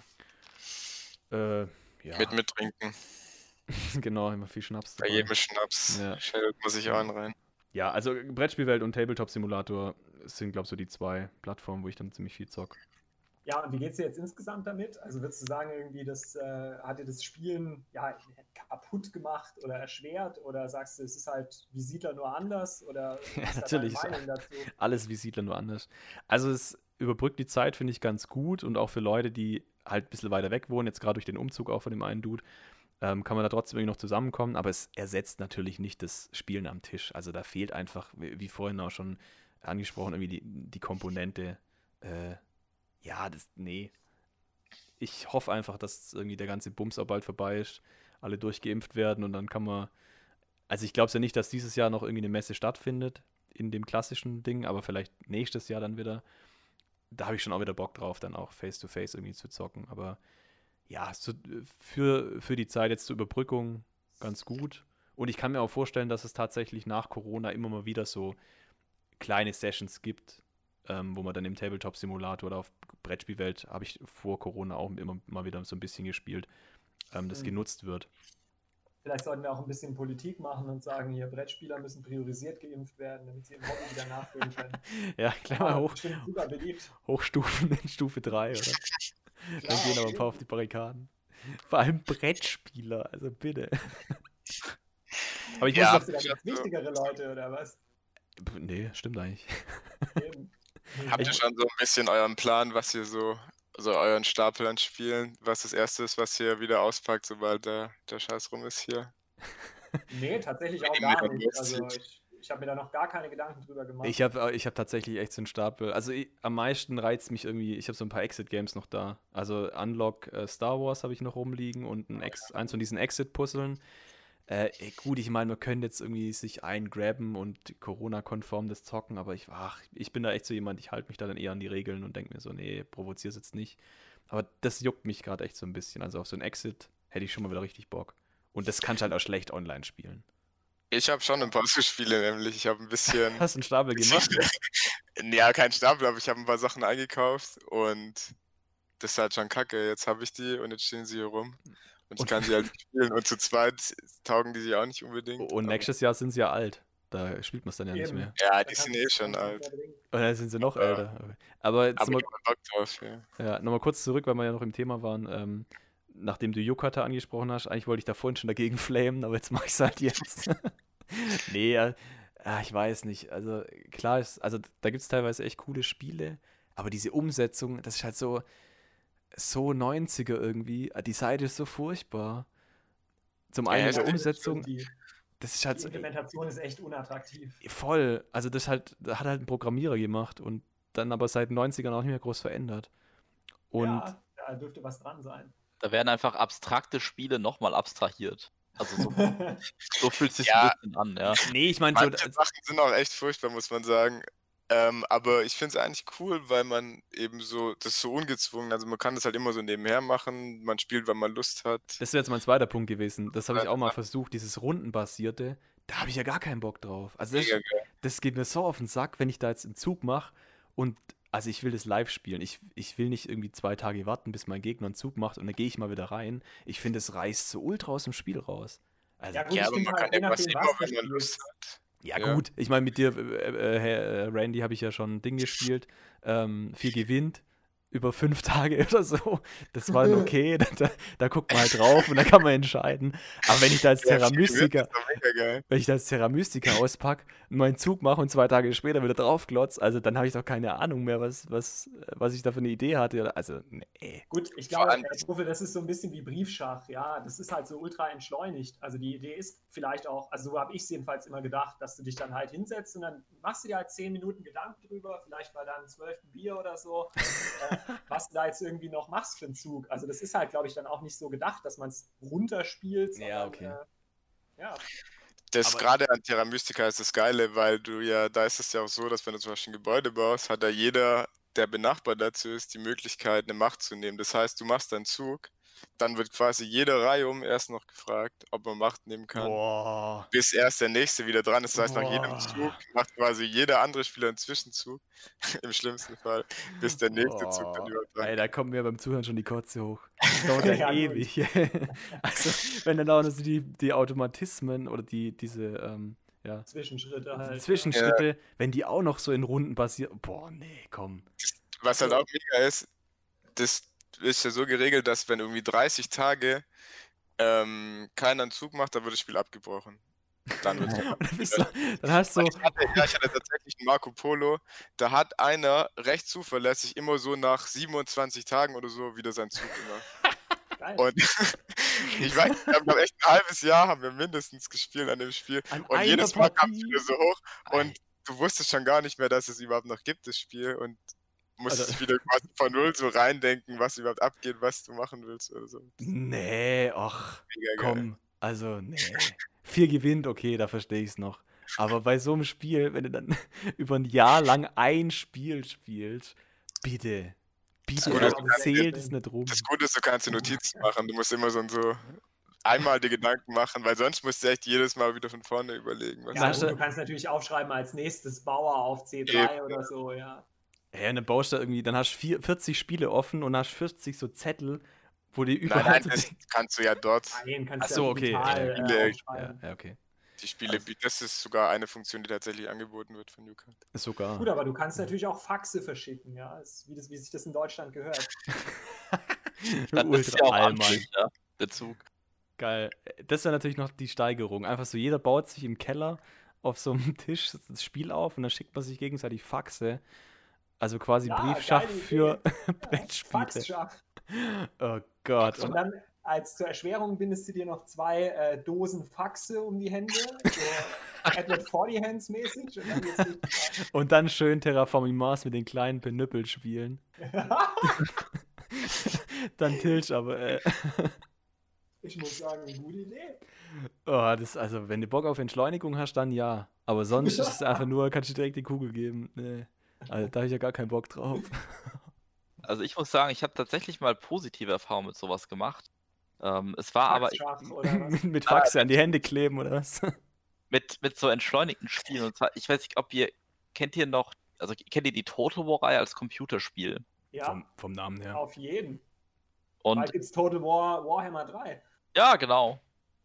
Äh, ja. Mit mittrinken. genau, immer viel Schnaps. Bei jedem Schnaps ja. muss ich auch einen rein. Ja, also Brettspielwelt und Tabletop-Simulator sind, glaube ich, so die zwei Plattformen, wo ich dann ziemlich viel zock. Ja, und wie geht es dir jetzt insgesamt damit? Also würdest du sagen, irgendwie, das äh, hat dir das Spielen ja, kaputt gemacht oder erschwert? Oder sagst du, es ist halt wie Siedler nur anders? Oder ja, natürlich. Alles wie Siedler nur anders. Also es überbrückt die Zeit, finde ich, ganz gut. Und auch für Leute, die halt ein bisschen weiter weg wohnen, jetzt gerade durch den Umzug auch von dem einen Dude, ähm, kann man da trotzdem irgendwie noch zusammenkommen. Aber es ersetzt natürlich nicht das Spielen am Tisch. Also da fehlt einfach, wie vorhin auch schon angesprochen, irgendwie die, die Komponente. Äh, ja, das, nee. Ich hoffe einfach, dass irgendwie der ganze Bums auch bald vorbei ist, alle durchgeimpft werden und dann kann man. Also ich glaube es ja nicht, dass dieses Jahr noch irgendwie eine Messe stattfindet in dem klassischen Ding, aber vielleicht nächstes Jahr dann wieder. Da habe ich schon auch wieder Bock drauf, dann auch face-to-face -face irgendwie zu zocken. Aber ja, so für, für die Zeit jetzt zur Überbrückung ganz gut. Und ich kann mir auch vorstellen, dass es tatsächlich nach Corona immer mal wieder so kleine Sessions gibt, ähm, wo man dann im Tabletop-Simulator oder auf Brettspielwelt, habe ich vor Corona auch immer mal wieder so ein bisschen gespielt, ähm, das mhm. genutzt wird. Vielleicht sollten wir auch ein bisschen Politik machen und sagen, hier Brettspieler müssen priorisiert geimpft werden, damit sie im Hobby wieder nachfüllen können. ja, klar hoch, Hochstufen in Stufe 3, oder? Dann gehen aber ein paar auf die Barrikaden. Vor allem Brettspieler, also bitte. aber ich ja, muss doch wichtigere Leute, oder was? Nee, stimmt eigentlich. Eben. Habt ihr schon so ein bisschen euren Plan, was ihr so, also euren Stapel an Spielen, was das erste ist, was ihr wieder auspackt, sobald der, der Scheiß rum ist hier? Nee, tatsächlich auch gar nicht. Also ich, ich habe mir da noch gar keine Gedanken drüber gemacht. Ich habe ich hab tatsächlich echt so einen Stapel. Also ich, am meisten reizt mich irgendwie, ich habe so ein paar Exit-Games noch da. Also Unlock äh, Star Wars habe ich noch rumliegen und ein Ex, eins von diesen Exit-Puzzeln. Äh, gut, ich meine, man könnte jetzt irgendwie sich eingraben und Corona-konform das zocken, aber ich, ach, ich bin da echt so jemand, ich halte mich da dann eher an die Regeln und denke mir so, nee, provozier's jetzt nicht. Aber das juckt mich gerade echt so ein bisschen. Also auf so ein Exit hätte ich schon mal wieder richtig Bock. Und das kannst du halt auch schlecht online spielen. Ich habe schon ein paar so Spiele, nämlich. Ich habe ein bisschen. Hast du einen Stapel gemacht? ja, kein Stapel, aber ich habe ein paar Sachen eingekauft und das ist halt schon kacke. Jetzt habe ich die und jetzt stehen sie hier rum. Und ich kann sie halt nicht spielen. Und zu zweit taugen die sich auch nicht unbedingt. Und nächstes Jahr sind sie ja alt. Da spielt man es dann ja nicht Eben. mehr. Ja, die sind eh schon nicht alt. Oder sind sie noch Ja. älter? Okay. Aber jetzt Aber nochmal ja. ja, noch mal kurz zurück, weil wir ja noch im Thema waren. Ähm, nachdem du Yukata angesprochen hast, eigentlich wollte ich da vorhin schon dagegen flamen, aber jetzt mache ich es halt jetzt. nee, äh, ah, ich weiß nicht. Also klar ist, also da gibt es teilweise echt coole Spiele, aber diese Umsetzung, das ist halt so, so 90er irgendwie. Ah, Die Seite ist so furchtbar. Zum einen Ja, in der das stimmt, Umsetzung, Die, das ist halt die so, Implementation ist echt unattraktiv. voll. Also das halt, da hat halt ein Programmierer gemacht und dann aber seit den 90ern auch nicht mehr groß verändert. Und ja, da dürfte was dran sein. Da werden einfach abstrakte Spiele nochmal abstrahiert. Also so, so fühlt es sich Ja. ein bisschen an, ja. nee, ich meine so, Manche Sachen sind auch echt furchtbar, muss man sagen. Ähm, aber ich finde es eigentlich cool, weil man eben so, das ist so ungezwungen, also man kann das halt immer so nebenher machen, man spielt, wenn man Lust hat. Das wäre jetzt mein zweiter Punkt gewesen. Das habe ich auch mal versucht, dieses Rundenbasierte. Da habe ich ja gar keinen Bock drauf. Also das, das geht mir so auf den Sack, wenn ich da jetzt einen Zug mache und also ich will das live spielen. Ich, ich will nicht irgendwie zwei Tage warten, bis mein Gegner einen Zug macht und dann gehe ich mal wieder rein. Ich finde, es reißt so ultra aus dem Spiel raus. Also, Ja, ja, gut, Ja, ich aber man halt, kann ja was immer, wenn man. Lust hat. Ja. gut. Ich meine, mit dir, äh, äh, äh, Randy, habe ich ja schon ein Ding gespielt. Ähm, viel gewinnt. Über fünf Tage oder so. Das war dann okay. Da, da, da guckt man halt drauf und dann kann man entscheiden. Aber wenn ich da als Terra Mystica wenn ich das Terra Mystica auspacke, meinen Zug mache und zwei Tage später wieder draufglotz, also dann habe ich doch keine Ahnung mehr, was, was, was ich da für eine Idee hatte. Also, nee. Gut, ich glaube, Profi, das ist so ein bisschen wie Briefschach, ja. Das ist halt so ultra entschleunigt. Also die Idee ist vielleicht auch, also so habe ich es jedenfalls immer gedacht, dass du dich dann halt hinsetzt und dann machst du dir halt zehn Minuten Gedanken drüber, vielleicht bei deinem zwölften Bier oder so, äh, was du da jetzt irgendwie noch machst für einen Zug. Also das ist halt, glaube ich, dann auch nicht so gedacht, dass man es runterspielt. Ja, sondern, okay. Äh, ja, Das Aber- gerade an Terra Mystica ist das Geile, weil du ja, da ist es ja auch so, dass wenn du zum Beispiel ein Gebäude baust, hat da jeder, der benachbart dazu ist, die Möglichkeit, eine Macht zu nehmen. Das heißt, du machst deinen Zug, dann wird quasi jede Reihe um erst noch gefragt, ob man Macht nehmen kann. Boah. bis erst der nächste wieder dran ist. Das heißt, nach jedem Boah. Zug macht quasi jeder andere Spieler einen Zwischenzug, im schlimmsten Fall, bis der nächste Zug dann Boah. überhaupt dran Ey, da kommt mir beim Zuhören schon die Kotze hoch. Das dauert ja Ja, ewig. also, wenn dann auch noch so die, die Automatismen oder die, diese, ähm, ja, Zwischenschritte halt. Zwischenschritte, wenn die auch noch so in Runden basieren. Boah, nee, komm. Was halt auch mega ist, das ist ja so geregelt, dass wenn irgendwie 30 Tage ähm, keiner einen Zug macht, dann wird das Spiel abgebrochen. Dann wird's Und dann, dann hast du ich hatte, ja, ich hatte tatsächlich einen Marco Polo, da hat einer recht zuverlässig immer so nach 27 Tagen oder so wieder seinen Zug gemacht. Geil. Und ich weiß, wir haben echt ein halbes Jahr haben wir mindestens gespielt an dem Spiel. an Und jedes Mal kam es wieder so hoch und du wusstest schon gar nicht mehr, dass es überhaupt noch gibt, das Spiel. Und musstest Also- dich wieder quasi von null so reindenken, was überhaupt abgeht, was du machen willst oder so. Nee, ach, komm. Also, nee. Vier gewinnt, okay, da verstehe ich es noch. Aber bei so einem Spiel, wenn du dann über ein Jahr lang ein Spiel spielst, bitte. Bitte, Gut, da also zählt es nicht rum. Das Gute ist, du kannst dir Notizen machen. Du musst immer so, so einmal die Gedanken machen, weil sonst musst du echt jedes Mal wieder von vorne überlegen. Was Ja, du- du kannst natürlich aufschreiben als nächstes Bauer auf C3 oder so, ja. Ja, und dann baust du irgendwie, dann hast du vier- 40 Spiele offen und hast 40 so Zettel, wo die Nein, überall. nein, so das kannst du ja dort. Nein, kannst Ach du so, ja okay, digital, äh, ja, okay. Die Spiele, bieten- das ist sogar eine Funktion, die tatsächlich angeboten wird von Newcard. Sogar. Gut, aber du kannst natürlich auch Faxe verschicken, ja, ist, wie, das, wie sich das in Deutschland gehört. Das ist ja auch amtlich, ja, der Zug. Geil. Das wäre natürlich noch die Steigerung. Einfach so, jeder baut sich im Keller auf so einem Tisch das Spiel auf und dann schickt man sich gegenseitig Faxe. Also quasi Ja, Briefschach für Brettspiele. Faxschach. Oh Gott. Und dann als zur Erschwerung bindest du dir noch zwei äh, Dosen Faxe um die Hände, so Edward 40 Hands mäßig. Und dann Und dann schön Terraforming Mars mit den kleinen Penüppel spielen. Dann Tilch, aber äh, ich muss sagen, eine gute Idee. oh, das, also wenn du Bock auf Entschleunigung hast, dann ja. Aber sonst ist es einfach nur, kannst du direkt die Kugel geben. Nee. Also, da habe ich ja gar keinen Bock drauf. Also ich muss sagen, ich habe tatsächlich mal positive Erfahrungen mit sowas gemacht. Ähm, es war aber oder was? mit, mit Faxe an die Hände kleben oder was? mit, mit so entschleunigten Spielen. Und zwar, ich weiß nicht, ob ihr, kennt ihr noch, also kennt ihr die Total War-Reihe als Computerspiel? Ja, Vom, vom Namen her. auf jeden. Und Bald gibt's Total War Warhammer 3. ja, genau.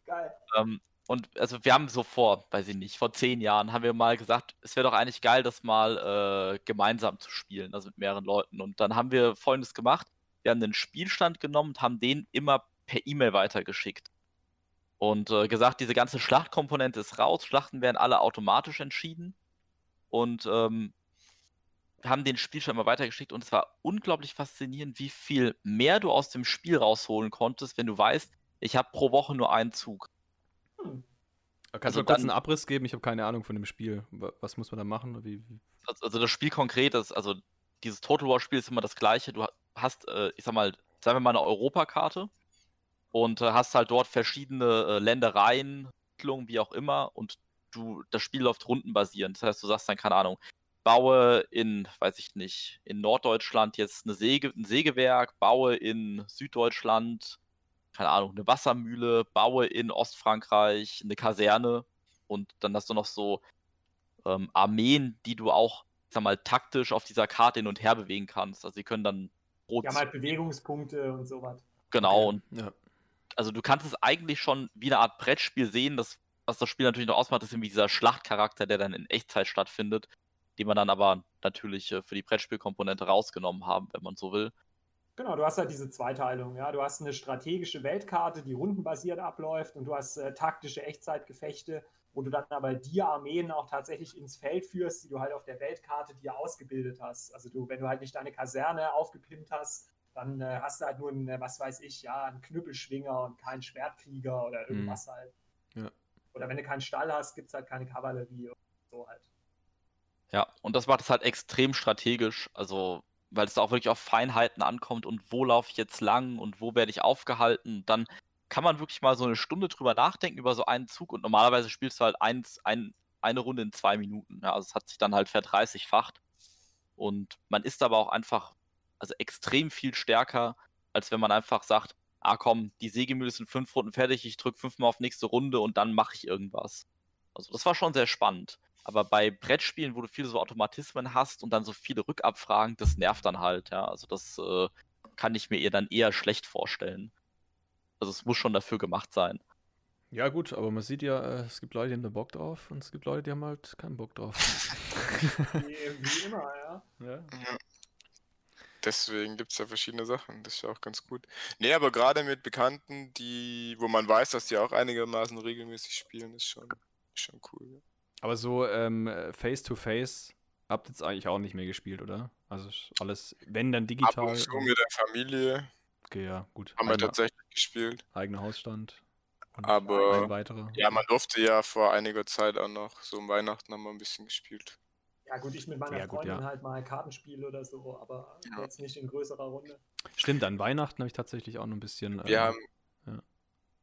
Geil. Ähm, Und also wir haben so vor, weiß ich nicht, vor zehn Jahren haben wir mal gesagt, es wäre doch eigentlich geil, das mal äh, gemeinsam zu spielen, also mit mehreren Leuten. Und dann haben wir Folgendes gemacht. Wir haben den Spielstand genommen und haben den immer per E-Mail weitergeschickt. Und äh, gesagt, diese ganze Schlachtkomponente ist raus, Schlachten werden alle automatisch entschieden. Und ähm, haben den Spielstand mal weitergeschickt und es war unglaublich faszinierend, wie viel mehr du aus dem Spiel rausholen konntest, wenn du weißt, ich habe pro Woche nur einen Zug. Hm. Kannst also du kurz einen Abriss geben? Ich habe keine Ahnung von dem Spiel. Was muss man da machen? Wie, wie? Also das Spiel konkret ist, also dieses Total War Spiel ist immer das gleiche. Du hast, äh, ich sag mal, sagen wir mal eine Europakarte und äh, hast halt dort verschiedene äh, Ländereien, wie auch immer und du, das Spiel läuft rundenbasierend. Das heißt, du sagst dann, keine Ahnung, baue in, weiß ich nicht, in Norddeutschland jetzt eine Säge, ein Sägewerk, baue in Süddeutschland keine Ahnung, eine Wassermühle, baue in Ostfrankreich eine Kaserne und dann hast du noch so ähm, Armeen, die du auch, sag mal, taktisch auf dieser Karte hin und her bewegen kannst. Also sie können dann rot. Ja, mal Bewegungspunkte und sowas. Genau, okay. und ja. also du kannst es eigentlich schon wie eine Art Brettspiel sehen, das, was das Spiel natürlich noch ausmacht, ist irgendwie dieser Schlachtcharakter, der dann in Echtzeit stattfindet, den man dann aber natürlich äh, für die Brettspielkomponente rausgenommen haben, wenn man so will. Genau, du hast halt diese Zweiteilung. Ja? Du hast eine strategische Weltkarte, die rundenbasiert abläuft und du hast äh, taktische Echtzeitgefechte, wo du dann aber die Armeen auch tatsächlich ins Feld führst, die du halt auf der Weltkarte dir ausgebildet hast. Also du, wenn du halt nicht deine Kaserne aufgepimpt hast, dann äh, hast du halt nur einen, äh, was weiß ich, ja, einen Knüppelschwinger und keinen Schwertkrieger oder mhm. irgendwas mhm. halt. Ja. Oder wenn du keinen Stall hast, gibt es halt keine Kavallerie und so halt. Ja, und das macht es halt extrem strategisch. Also weil es da auch wirklich auf Feinheiten ankommt und wo laufe ich jetzt lang und wo werde ich aufgehalten. Dann kann man wirklich mal so eine Stunde drüber nachdenken über so einen Zug und normalerweise spielst du halt eins, ein, eine Runde in zwei Minuten. Ja, also es hat sich dann halt verdreißigfacht. Und man ist aber auch einfach also extrem viel stärker, als wenn man einfach sagt, ah komm, die Sägemühle sind fünf Runden fertig, ich drücke fünfmal auf nächste Runde und dann mache ich irgendwas. Also das war schon sehr spannend. Aber bei Brettspielen, wo du viele so Automatismen hast und dann so viele Rückabfragen, das nervt dann halt, ja. Also das äh, kann ich mir eher dann eher schlecht vorstellen. Also es muss schon dafür gemacht sein. Ja, gut, aber man sieht ja, äh, es gibt Leute, die haben da Bock drauf und es gibt Leute, die haben halt keinen Bock drauf. wie, wie immer, ja. ja. Deswegen gibt es ja verschiedene Sachen. Das ist ja auch ganz gut. Nee, aber gerade mit Bekannten, die, wo man weiß, dass die auch einigermaßen regelmäßig spielen, ist schon, ist schon cool. Ja. Aber so ähm, Face-to-Face habt ihr jetzt eigentlich auch nicht mehr gespielt, oder? Also alles, wenn dann digital. Ab und zu mit der Familie. Okay, ja, gut. Haben Eigene, wir tatsächlich gespielt. Eigener Hausstand. Aber ja, man durfte ja vor einiger Zeit auch noch, so um Weihnachten haben wir ein bisschen gespielt. Ja gut, ich mit meiner ja, gut, Freundin ja. halt mal Kartenspiel oder so, aber ja. jetzt nicht in größerer Runde. Stimmt, an Weihnachten habe ich tatsächlich auch noch ein bisschen. Wir äh, haben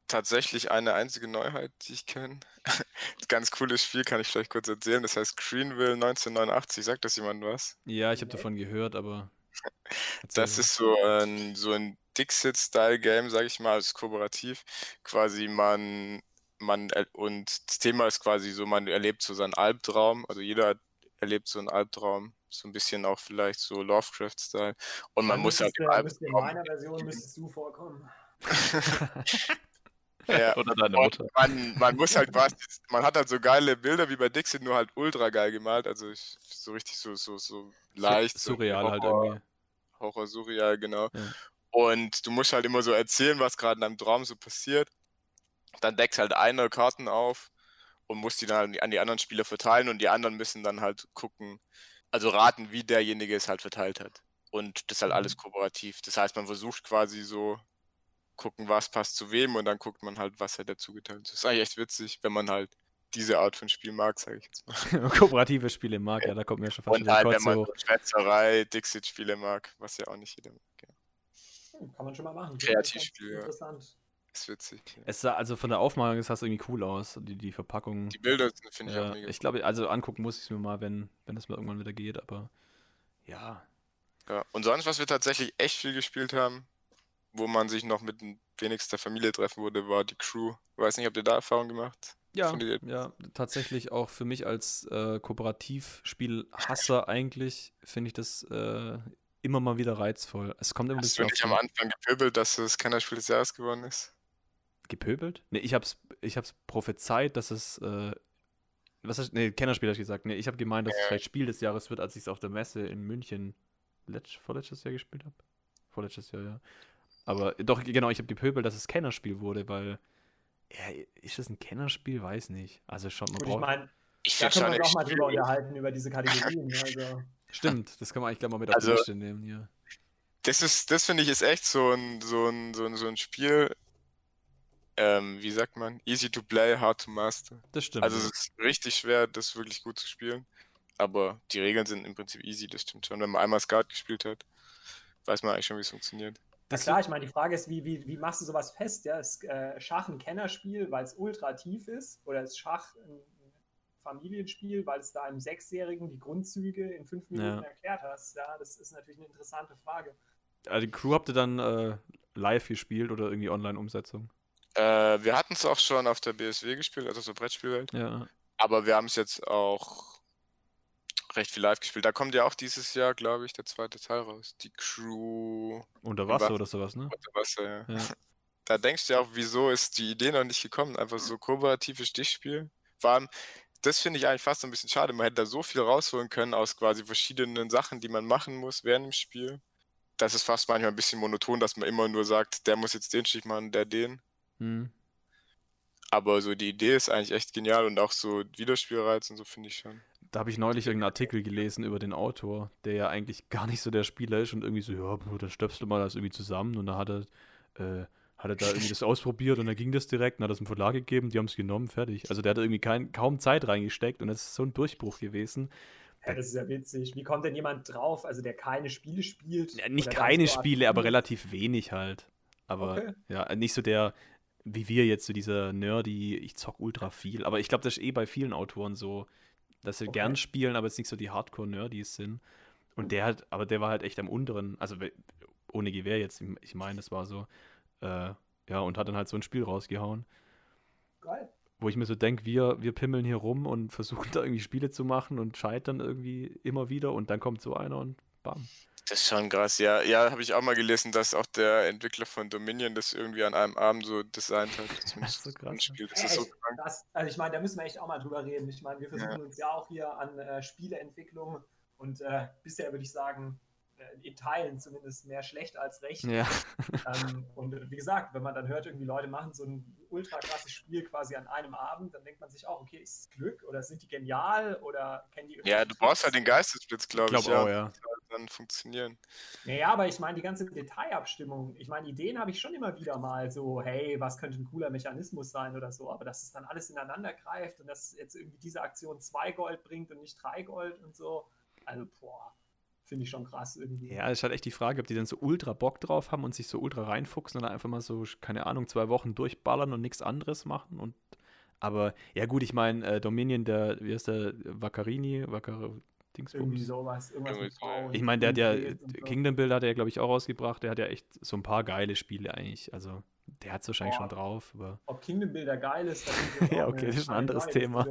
tatsächlich eine einzige Neuheit, die ich kenne. Ganz cooles Spiel, kann ich vielleicht kurz erzählen. Das heißt Greenville 1989. Sagt das jemand was? Ja, ich habe davon gehört, aber. das ist so ein, so ein Dixit-Style-Game, sage ich mal, als kooperativ. Quasi man, man, und das Thema ist quasi so, man erlebt so seinen Albtraum. Also jeder erlebt so einen Albtraum. So ein bisschen auch vielleicht so Lovecraft-Style. Und man Dann muss halt. Der, in meiner Version müsstest du vorkommen. Ja. Oder deine Mutter. Man, man, muss halt quasi, man hat halt so geile Bilder wie bei Dixie, nur halt ultra geil gemalt. Also ich, so richtig so, so, so leicht. Surreal so halt Horror, halt irgendwie. Horror surreal, genau. Ja. Und du musst halt immer so erzählen, was gerade in deinem Traum so passiert. Dann deckt halt einer Karten auf und musst die dann an die anderen Spieler verteilen und die anderen müssen dann halt gucken, also raten, wie derjenige es halt verteilt hat. Und das ist halt alles mhm. kooperativ. Das heißt, man versucht quasi so gucken, was passt zu wem und dann guckt man halt, was er dazu geteilt hat. Das ist eigentlich echt witzig, wenn man halt diese Art von Spiel mag, sage ich jetzt mal. Kooperative Spiele mag, ja, da kommt mir schon fast Und halt, wenn man Schwätzerei, Dixit-Spiele mag, was ja auch nicht jeder mag. Ja. Kann man schon mal machen. Kreativspiel, ja. Interessant. Ist witzig. Ja. Es sah, also von der Aufmachung sah es irgendwie cool aus, die, die Verpackung. Die Bilder finde ich ja, auch mega Ich glaube, also angucken muss ich es mir mal, wenn, wenn es mal irgendwann wieder geht, aber ja. Ja, und sonst, was wir tatsächlich echt viel gespielt haben, wo man sich noch mit wenigstens der Familie treffen wurde, war die Crew. Ich weiß nicht, habt ihr da Erfahrung gemacht? Ja, ja, tatsächlich auch für mich als äh, Kooperativspielhasser eigentlich finde ich das äh, immer mal wieder reizvoll. Es kommt immer ein bisschen. Hast du nicht am Anfang gepöbelt, dass es keiner Spiel des Jahres geworden ist? Gepöbelt? Ne, ich hab's, ich hab's prophezeit, dass es. Äh, was hast Ne, Kennerspiel hab ich gesagt. Ne, ich habe gemeint, dass es vielleicht Spiel des Jahres wird, als ich es auf der Messe in München letzt, vorletztes Jahr gespielt habe. Vorletztes Jahr, ja. Aber doch, genau, ich habe gepöbelt, dass es Kennerspiel wurde, weil. Ja, ist das ein Kennerspiel? Weiß nicht. Also schon, man Gut, ich braucht. meine, Ich da finde können wir schon uns auch mal drüber unterhalten, über diese Kategorien. Also, Stimmt, das kann man eigentlich gleich mal mit auf Also- die Liste nehmen hier. Das ist, das finde ich ist echt so ein, so ein, so ein, so ein Spiel, ähm, wie sagt man? Easy to play, hard to master. Das stimmt. Also es ist richtig schwer, das wirklich gut zu spielen. Aber die Regeln sind im Prinzip easy, das stimmt schon. Wenn man einmal Skat gespielt hat, weiß man eigentlich schon, wie es funktioniert. Na Das- klar, ich meine, die Frage ist, wie, wie, wie machst du sowas fest? Ja, ist äh, Schach ein Kennerspiel, weil es ultra tief ist? Oder ist Schach ein Familienspiel, weil es da einem Sechsjährigen die Grundzüge in fünf Minuten Ja. erklärt hast? Ja, das ist natürlich eine interessante Frage. Also die Crew habt ihr dann äh, live gespielt oder irgendwie Online-Umsetzung? Äh, wir hatten es auch schon auf der BSW gespielt, also so Brettspielwelt. Ja. Aber wir haben es jetzt auch recht viel live gespielt. Da kommt ja auch dieses Jahr, glaube ich, der zweite Teil raus. Die Crew Unter Wasser Wasser. oder sowas, ne? unter Wasser, ja. Ja. Da denkst du ja auch, wieso ist die Idee noch nicht gekommen? Einfach so kooperatives Stichspiel. Vor allem, das finde ich eigentlich fast ein bisschen schade. Man hätte da so viel rausholen können aus quasi verschiedenen Sachen, die man machen muss während dem Spiel. Das ist fast manchmal ein bisschen monoton, dass man immer nur sagt, der muss jetzt den Stich machen, der den. Hm. Aber so die Idee ist eigentlich echt genial und auch so Wiederspielreiz und so finde ich schon. Da habe ich neulich irgendeinen Artikel gelesen über den Autor, der ja eigentlich gar nicht so der Spieler ist und irgendwie so, ja, Bro, dann stöpst du mal das irgendwie zusammen und dann hat er, äh, hat er da irgendwie das ausprobiert und dann ging das direkt und hat das im Verlag gegeben, die haben es genommen, fertig. Also der hat irgendwie kein, kaum Zeit reingesteckt und das ist so ein Durchbruch gewesen. Ja, das ist ja witzig. Wie kommt denn jemand drauf, also der keine Spiele spielt? Ja, nicht keine so Spiele, aber relativ wenig halt. Aber Okay. ja, nicht so der, wie wir jetzt, so dieser Nerdy, ich zock ultra viel. Aber ich glaube, das ist eh bei vielen Autoren so, dass sie Okay. gern spielen, aber jetzt nicht so die Hardcore-Nerdys sind. Und der halt, aber der war halt echt am unteren, also ohne Gewehr jetzt, ich- ich meine, das war so, äh, ja, und hat dann halt so ein Spiel rausgehauen, Geil. wo ich mir so denke, wir, wir pimmeln hier rum und versuchen da irgendwie Spiele zu machen und scheitern irgendwie immer wieder und dann kommt so einer und bam. Das ist schon krass, ja. Ja, habe ich auch mal gelesen, dass auch der Entwickler von Dominion das irgendwie an einem Abend so designt hat. Zumindest so krass, ein ja. Spiel. Das Ja, ist so echt, krank. das, also ich meine, da müssen wir echt auch mal drüber reden. Ich meine, wir versuchen uns ja auch hier an äh, Spieleentwicklung und äh, bisher würde ich sagen, in Teilen zumindest mehr schlecht als recht. Ja. Ähm, und äh, wie gesagt, wenn man dann hört, irgendwie Leute machen so ein ultra krasses Spiel quasi an einem Abend, dann denkt man sich auch, okay, ist es Glück oder sind die genial oder kennen die Ja, irgendwelche du brauchst halt Tricks? den Geistesblitz, glaube Ich ich. glaube auch, ja. ja. Soll Dann funktionieren. Naja, aber ich meine, die ganze Detailabstimmung, ich meine, Ideen habe ich schon immer wieder mal so, hey, was könnte ein cooler Mechanismus sein oder so, aber dass es dann alles ineinander greift und dass jetzt irgendwie diese Aktion zwei Gold bringt und nicht drei Gold und so, also, boah, finde ich schon krass irgendwie. Ja, ist halt echt die Frage, ob die dann so ultra Bock drauf haben und sich so ultra reinfuchsen und dann einfach mal so, keine Ahnung, zwei Wochen durchballern und nichts anderes machen. Und aber, ja gut, ich meine, äh, Dominion, der, wie heißt der, Vaccarini, Vaccar irgendwie Dingsbums. sowas, irgendwas Irgendwie mit so, Frauen. Ich meine, der hat ja. Kingdom Builder hat er ja, glaube ich, auch rausgebracht. Der hat ja echt so ein paar geile Spiele eigentlich. Also, der hat es wahrscheinlich Boah. schon drauf. Aber Ob Kingdom Builder geil ist, Ja, okay, das ist ein anderes Thema.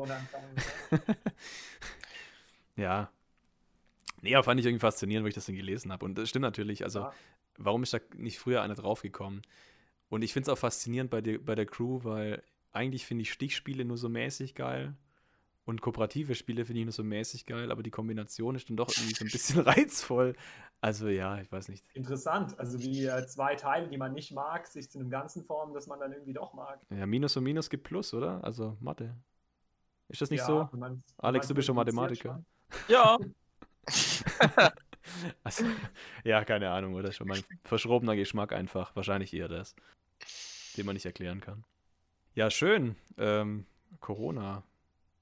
Ja. Nee, aber fand ich irgendwie faszinierend, wo ich das dann gelesen habe. Und das stimmt natürlich. Also, Ja. warum ist da nicht früher einer draufgekommen? Und ich finde es auch faszinierend bei der, bei der Crew, weil eigentlich finde ich Stichspiele nur so mäßig geil. Und kooperative Spiele finde ich nur so mäßig geil, aber die Kombination ist dann doch irgendwie so ein bisschen reizvoll. Also ja, ich weiß nicht. Interessant, also wie äh, zwei Teile, die man nicht mag, sich zu einem Ganzen formen, das man dann irgendwie doch mag. Ja, Minus und Minus gibt Plus, oder? Also Mathe. Ist das nicht Ja, so? wenn Alex, man's du bist schon Mathematiker. Ja, Also, ja, keine Ahnung, oder? Schon mein verschrobener Geschmack einfach. Wahrscheinlich eher das, den man nicht erklären kann. Ja, schön. Ähm, Corona.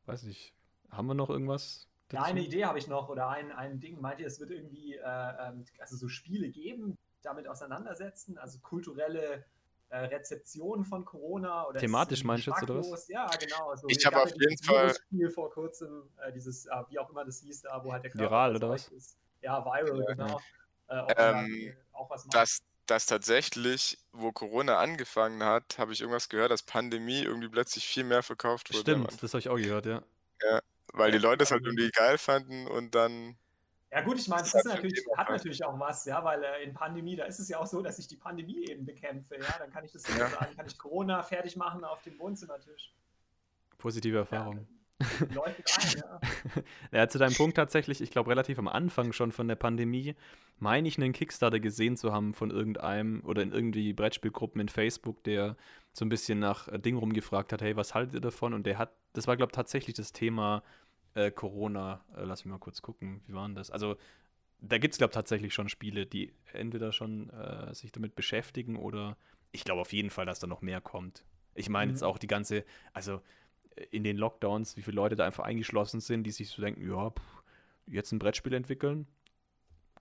Weiß nicht. Haben wir noch irgendwas? Ja, dazu? eine Idee habe ich noch oder ein, ein Ding. Meint ihr, es wird irgendwie äh, ähm, also so Spiele geben, damit auseinandersetzen? Also kulturelle äh, Rezeption von Corona oder Thematisch meinst du jetzt, oder was? Ja, genau. Also, Ich habe auf ja jeden Fall- Virus-Spiel vor kurzem, äh, dieses, äh, wie auch immer das hieß, da, wo halt der Körper Viral, oder Ist. Ja, viral, Ja. genau. Äh, ob Ähm, auch was macht. dass, dass tatsächlich, wo Corona angefangen hat, habe ich irgendwas gehört, dass Pandemie irgendwie plötzlich viel mehr verkauft wurde. Stimmt, das habe ich auch gehört, ja. Weil die Ja, Leute es halt also- irgendwie geil fanden und dann. Ja gut, ich meine, das ist natürlich, hat natürlich auch was, ja, weil äh, in Pandemie, da ist es ja auch so, dass ich die Pandemie eben bekämpfe, ja, dann kann ich das ja. sagen, kann ich Corona fertig machen auf dem Wohnzimmertisch. Positive Erfahrung. Ja, läuft ein, ja. ja, zu deinem Punkt tatsächlich, ich glaube relativ am Anfang schon von der Pandemie, meine ich einen Kickstarter gesehen zu haben von irgendeinem oder in irgendwie Brettspielgruppen in Facebook, der so ein bisschen nach äh, Ding rumgefragt hat, hey, was haltet ihr davon? Und der hat, das war glaube ich tatsächlich das Thema äh, Corona, äh, lass mich mal kurz gucken, wie waren das? Also, da gibt es, glaube ich, tatsächlich schon Spiele, die entweder schon äh, sich damit beschäftigen oder ich glaube auf jeden Fall, dass da noch mehr kommt. Ich meine mhm. jetzt auch die ganze, also äh, in den Lockdowns, wie viele Leute da einfach eingeschlossen sind, die sich so denken, ja, pff, jetzt ein Brettspiel entwickeln.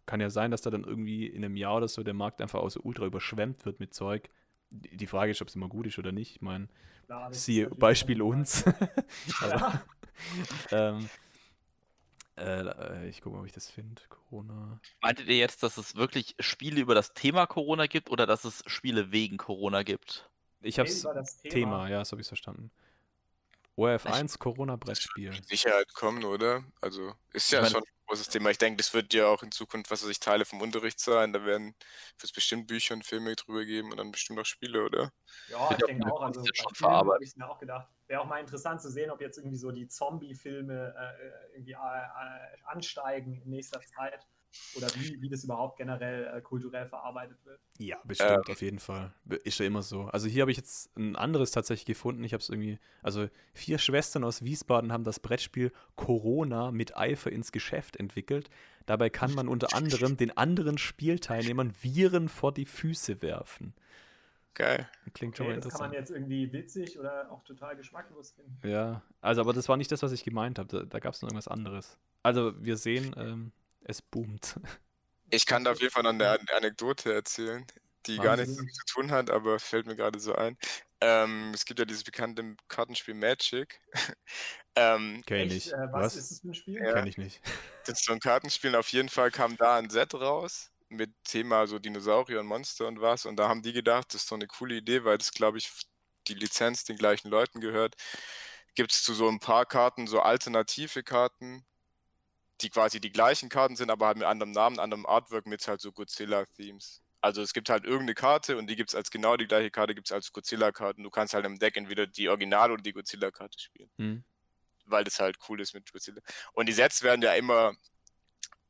Kann ja sein, dass da dann irgendwie in einem Jahr oder so der Markt einfach aus ultra überschwemmt wird mit Zeug. Die Frage ist, ob es immer gut ist oder nicht. Ich meine, siehe Beispiel uns. Aber, ähm, äh, äh, ich gucke mal, ob ich das finde. Corona. Meintet ihr jetzt, dass es wirklich Spiele über das Thema Corona gibt oder dass es Spiele wegen Corona gibt? Ich habe Thema. Thema, ja, so habe ich es verstanden. ORF1 Corona-Brettspiel. Sicherheit kommen, oder? Also ist ja ich mein, schon ein großes Thema. Ich denke, das wird ja auch in Zukunft, was weiß ich, Teile vom Unterricht sein. Da werden es bestimmt Bücher und Filme drüber geben und dann bestimmt auch Spiele, oder? Ja, ich, ich denke auch. Also schon habe ich mir auch gedacht. Wäre auch mal interessant zu sehen, ob jetzt irgendwie so die Zombie-Filme äh, irgendwie äh, äh ansteigen in nächster Zeit oder wie, wie das überhaupt generell äh, kulturell verarbeitet wird. Ja, bestimmt, ähm. auf jeden Fall. Ist ja immer so. Also hier habe ich jetzt ein anderes tatsächlich gefunden. Ich habe es irgendwie, also vier Schwestern aus Wiesbaden haben das Brettspiel Corona mit Eifer ins Geschäft entwickelt. Dabei kann man unter anderem den anderen Spielteilnehmern Viren vor die Füße werfen. Geil. Klingt schon okay, mal interessant. Das kann man jetzt irgendwie witzig oder auch total geschmacklos finden. Ja, also aber das war nicht das, was ich gemeint habe. Da, da gab es noch irgendwas anderes. Also wir sehen, ähm, es boomt. Ich kann da auf jeden Fall noch eine Anekdote erzählen, die Wahnsinn. gar nichts damit zu tun hat, aber fällt mir gerade so ein. Ähm, es gibt ja dieses bekannte Kartenspiel Magic. ähm, Kenn ich nicht. Äh, was, was, ist das für ein Spiel? Ja, Kenn ich nicht. Das ist so ein Kartenspiel. Auf jeden Fall kam da ein Set raus mit Thema so Dinosaurier und Monster und was. Und da haben die gedacht, das ist so eine coole Idee, weil das, glaube ich, die Lizenz den gleichen Leuten gehört. Gibt es zu so ein paar Karten so alternative Karten, die quasi die gleichen Karten sind, aber halt mit anderem Namen, anderem Artwork mit halt so Godzilla-Themes. Also es gibt halt irgendeine Karte und die gibt es als genau die gleiche Karte, gibt es als Godzilla-Karten. Du kannst halt im Deck entweder die Original- oder die Godzilla-Karte spielen. Mhm. Weil das halt cool ist mit Godzilla. Und die Sets werden ja immer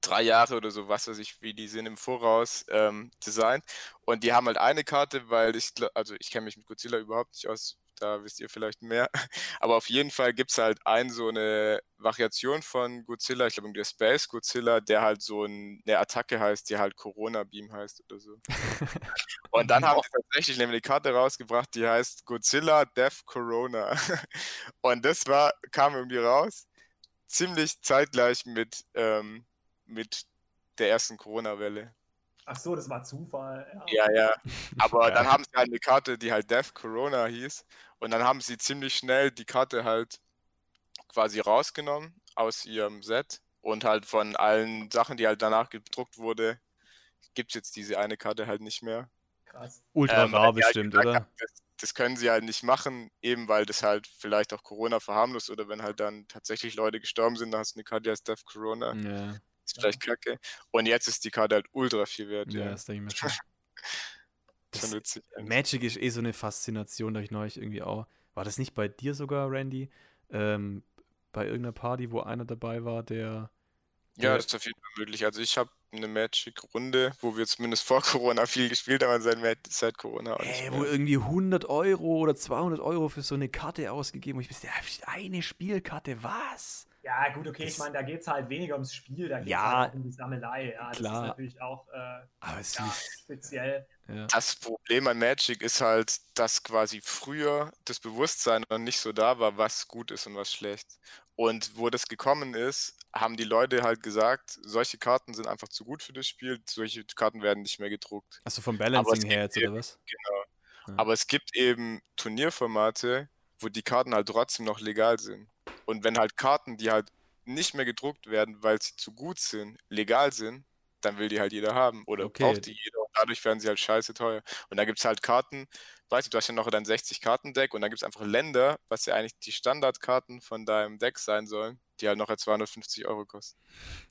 drei Jahre oder so, was weiß ich, wie die sind im Voraus ähm, designt. Und die haben halt eine Karte, weil ich, also ich kenne mich mit Godzilla überhaupt nicht aus, da wisst ihr vielleicht mehr. Aber auf jeden Fall gibt es halt ein, so eine Variation von Godzilla, ich glaube der Space Godzilla, der halt so ein, eine Attacke heißt, die halt Corona Beam heißt oder so. Und dann haben sie tatsächlich nämlich eine Karte rausgebracht, die heißt Godzilla Death Corona. Und das war, kam irgendwie raus, ziemlich zeitgleich mit, ähm, mit der ersten Corona-Welle. Ach so, das war Zufall. Ja, ja. ja. Aber ja. dann haben sie halt eine Karte, die halt Death Corona hieß. Und dann haben sie ziemlich schnell die Karte halt quasi rausgenommen aus ihrem Set. Und halt von allen Sachen, die halt danach gedruckt wurde, gibt es jetzt diese eine Karte halt nicht mehr. Krass. Ultra ähm, rar bestimmt, halt oder? das, das, können sie halt nicht machen, eben weil das halt vielleicht auch Corona verharmlost oder wenn halt dann tatsächlich Leute gestorben sind, dann hast du eine Karte, die heißt Death Corona. Ja. Ist vielleicht kacke. Und jetzt ist die Karte halt ultra viel wert. Ja, ja. das denke ich mir schon. das, witzig, Magic ist eh so eine Faszination, da ich neulich irgendwie auch. War das nicht bei dir sogar, Randy? Ähm, bei irgendeiner Party, wo einer dabei war, der. der ja, das ist auf jeden Fall möglich. Also ich habe eine Magic-Runde, wo wir zumindest vor Corona viel gespielt haben, seit, seit Corona. Ey, wo irgendwie 100 Euro oder 200 Euro für so eine Karte ausgegeben und ich bin eine Spielkarte, was? Ja, gut, okay, ich meine, da geht es halt weniger ums Spiel, da geht es ja, halt um die Sammelei. Ja, das klar. ist natürlich auch äh, ja, speziell. Ja. Das Problem an Magic ist halt, dass quasi früher das Bewusstsein noch nicht so da war, was gut ist und was schlecht. Und wo das gekommen ist, haben die Leute halt gesagt, solche Karten sind einfach zu gut für das Spiel, solche Karten werden nicht mehr gedruckt. Achso, vom Balancing her jetzt, oder was? Genau. Ja. Aber es gibt eben Turnierformate, wo die Karten halt trotzdem noch legal sind. Und wenn halt Karten, die halt nicht mehr gedruckt werden, weil sie zu gut sind, legal sind, dann will die halt jeder haben oder okay. braucht die jeder und dadurch werden sie halt scheiße teuer. Und da gibt es halt Karten, weißt du, du hast ja noch dein 60-Karten-Deck und dann gibt es einfach Länder, was ja eigentlich die Standardkarten von deinem Deck sein sollen, die halt noch 250 Euro kosten.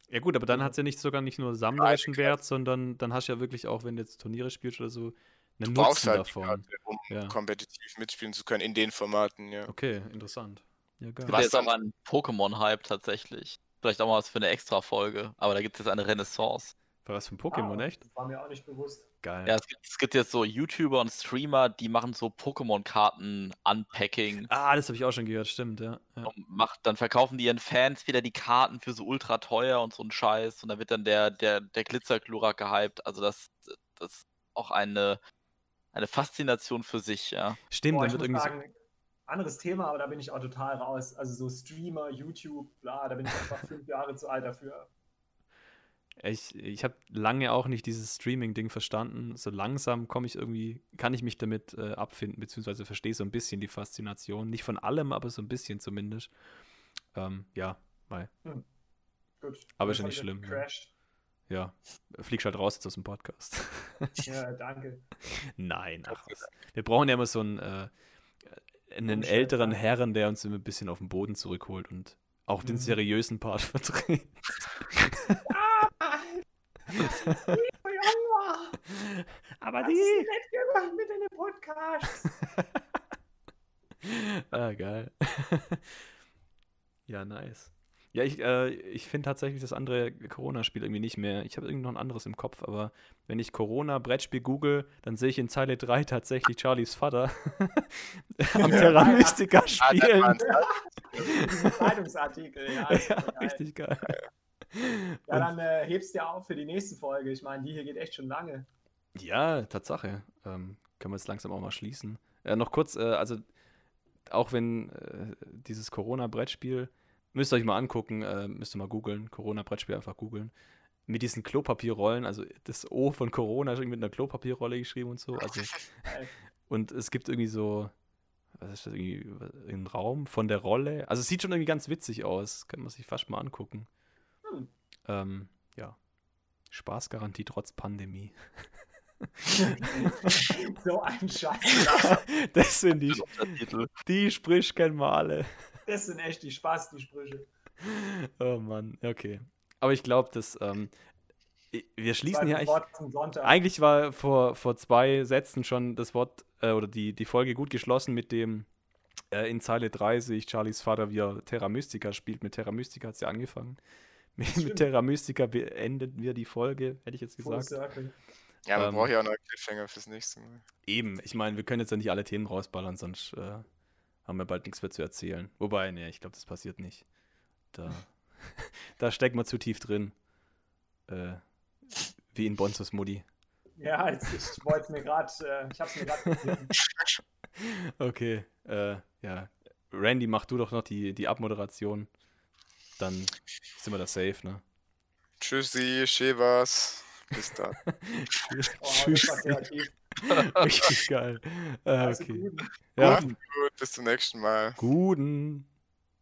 Ja gut, aber dann hat es ja nicht sogar nicht nur sammlerischen Wert, sondern dann hast du ja wirklich auch, wenn du jetzt Turniere spielst oder so, einen Du brauchst Nutzen halt davon. Karte, um Ja. kompetitiv mitspielen zu können in den Formaten, ja. Okay, interessant. Ja, geil. Was auch ein Pokémon-Hype tatsächlich. Vielleicht auch mal was für eine Extra-Folge. Aber da gibt es jetzt eine Renaissance. War was für ein Pokémon, Ah, echt? Das war mir auch nicht bewusst. Geil. Ja, es gibt, es gibt jetzt so YouTuber und Streamer, die machen so Pokémon-Karten-Unpacking. Ah, das habe ich auch schon gehört, stimmt, ja. ja. und Macht, dann verkaufen die ihren Fans wieder die Karten für so ultra teuer und so ein Scheiß. Und dann wird dann der, der, der Glitzerklurak gehypt. Also das, das ist auch eine, eine Faszination für sich, ja. Stimmt, Boah, dann wird irgendwie so, sagen, anderes Thema, aber da bin ich auch total raus. Also so Streamer, YouTube, bla, da bin ich einfach fünf Jahre zu alt dafür. Ich, ich habe lange auch nicht dieses Streaming-Ding verstanden. So langsam komme ich irgendwie, kann ich mich damit äh, abfinden, beziehungsweise verstehe so ein bisschen die Faszination. Nicht von allem, aber so ein bisschen zumindest. Ähm, ja, mal. Gut. Aber ist ja nicht schlimm, ja. Crashed. Ja, fliegst halt raus jetzt aus dem Podcast. Ja, danke. Nein, ach was. Wir brauchen ja immer so einen, äh, einen älteren Herren, der uns immer ein bisschen auf den Boden zurückholt und auch den Mhm. seriösen Part vertritt. Aber Das ist nett gemacht mit deinem Podcast. ah, geil. ja, nice. Ja, ich, äh, ich finde tatsächlich das andere Corona-Spiel irgendwie nicht mehr. Ich habe irgendwie noch ein anderes im Kopf, aber wenn ich Corona-Brettspiel google, dann sehe ich in Zeile 3 tatsächlich Charlies Vater am Terra Mystica Ah, spielen. Diesen Zeitungsartikel, ja. ja, richtig geil. Ja, dann äh, hebst dir auf für die nächste Folge. Ich meine, die hier geht echt schon lange. Ja, Tatsache. Ähm, können wir jetzt langsam auch mal schließen. Äh, noch kurz, äh, also auch wenn äh, dieses Corona-Brettspiel, müsst ihr euch mal angucken, äh, müsst ihr mal googeln, Corona-Brettspiel einfach googeln. Mit diesen Klopapierrollen, also das O von Corona ist irgendwie mit einer Klopapierrolle geschrieben und so. Also, und es gibt irgendwie so, was ist das, irgendwie ein Raum von der Rolle. Also es sieht schon irgendwie ganz witzig aus. Kann man sich fast mal angucken. Hm. Ähm, ja. Spaßgarantie trotz Pandemie. so ein Scheiß. Das sind die, die sprich kennen wir alle. Das sind echt die Spaß, die Sprüche. Oh Mann, okay. Aber ich glaube, dass ähm, wir schließen hier eigentlich. Eigentlich war vor, vor zwei Sätzen schon das Wort äh, oder die, die Folge gut geschlossen mit dem äh, in Zeile 3 sehe ich Charlies Vater, wie er Terra Mystica spielt. Mit Terra Mystica hat es ja angefangen. Mit, mit. Terra Mystica beenden wir die Folge, hätte ich jetzt gesagt. Ja, man Ähm, braucht ja auch noch einen Cliffhanger fürs nächste Mal. Eben, ich meine, wir können jetzt ja nicht alle Themen rausballern, sonst äh, haben wir bald nichts mehr zu erzählen. Wobei, ne, ich glaube, das passiert nicht. Da, da steckt man zu tief drin. Äh, wie in Bonzos Mutti. Ja, jetzt, ich wollte es mir gerade, äh, ich hab's mir gerade Okay, äh, ja. Randy, mach du doch noch die, die Abmoderation. Dann sind wir da safe, ne? Tschüssi, Shevas. Bis dann. Oh, das Tschüss. war kreativ. Richtig geil. Äh, Also okay. gut. Ja, Macht's gut, bis zum nächsten Mal. guten.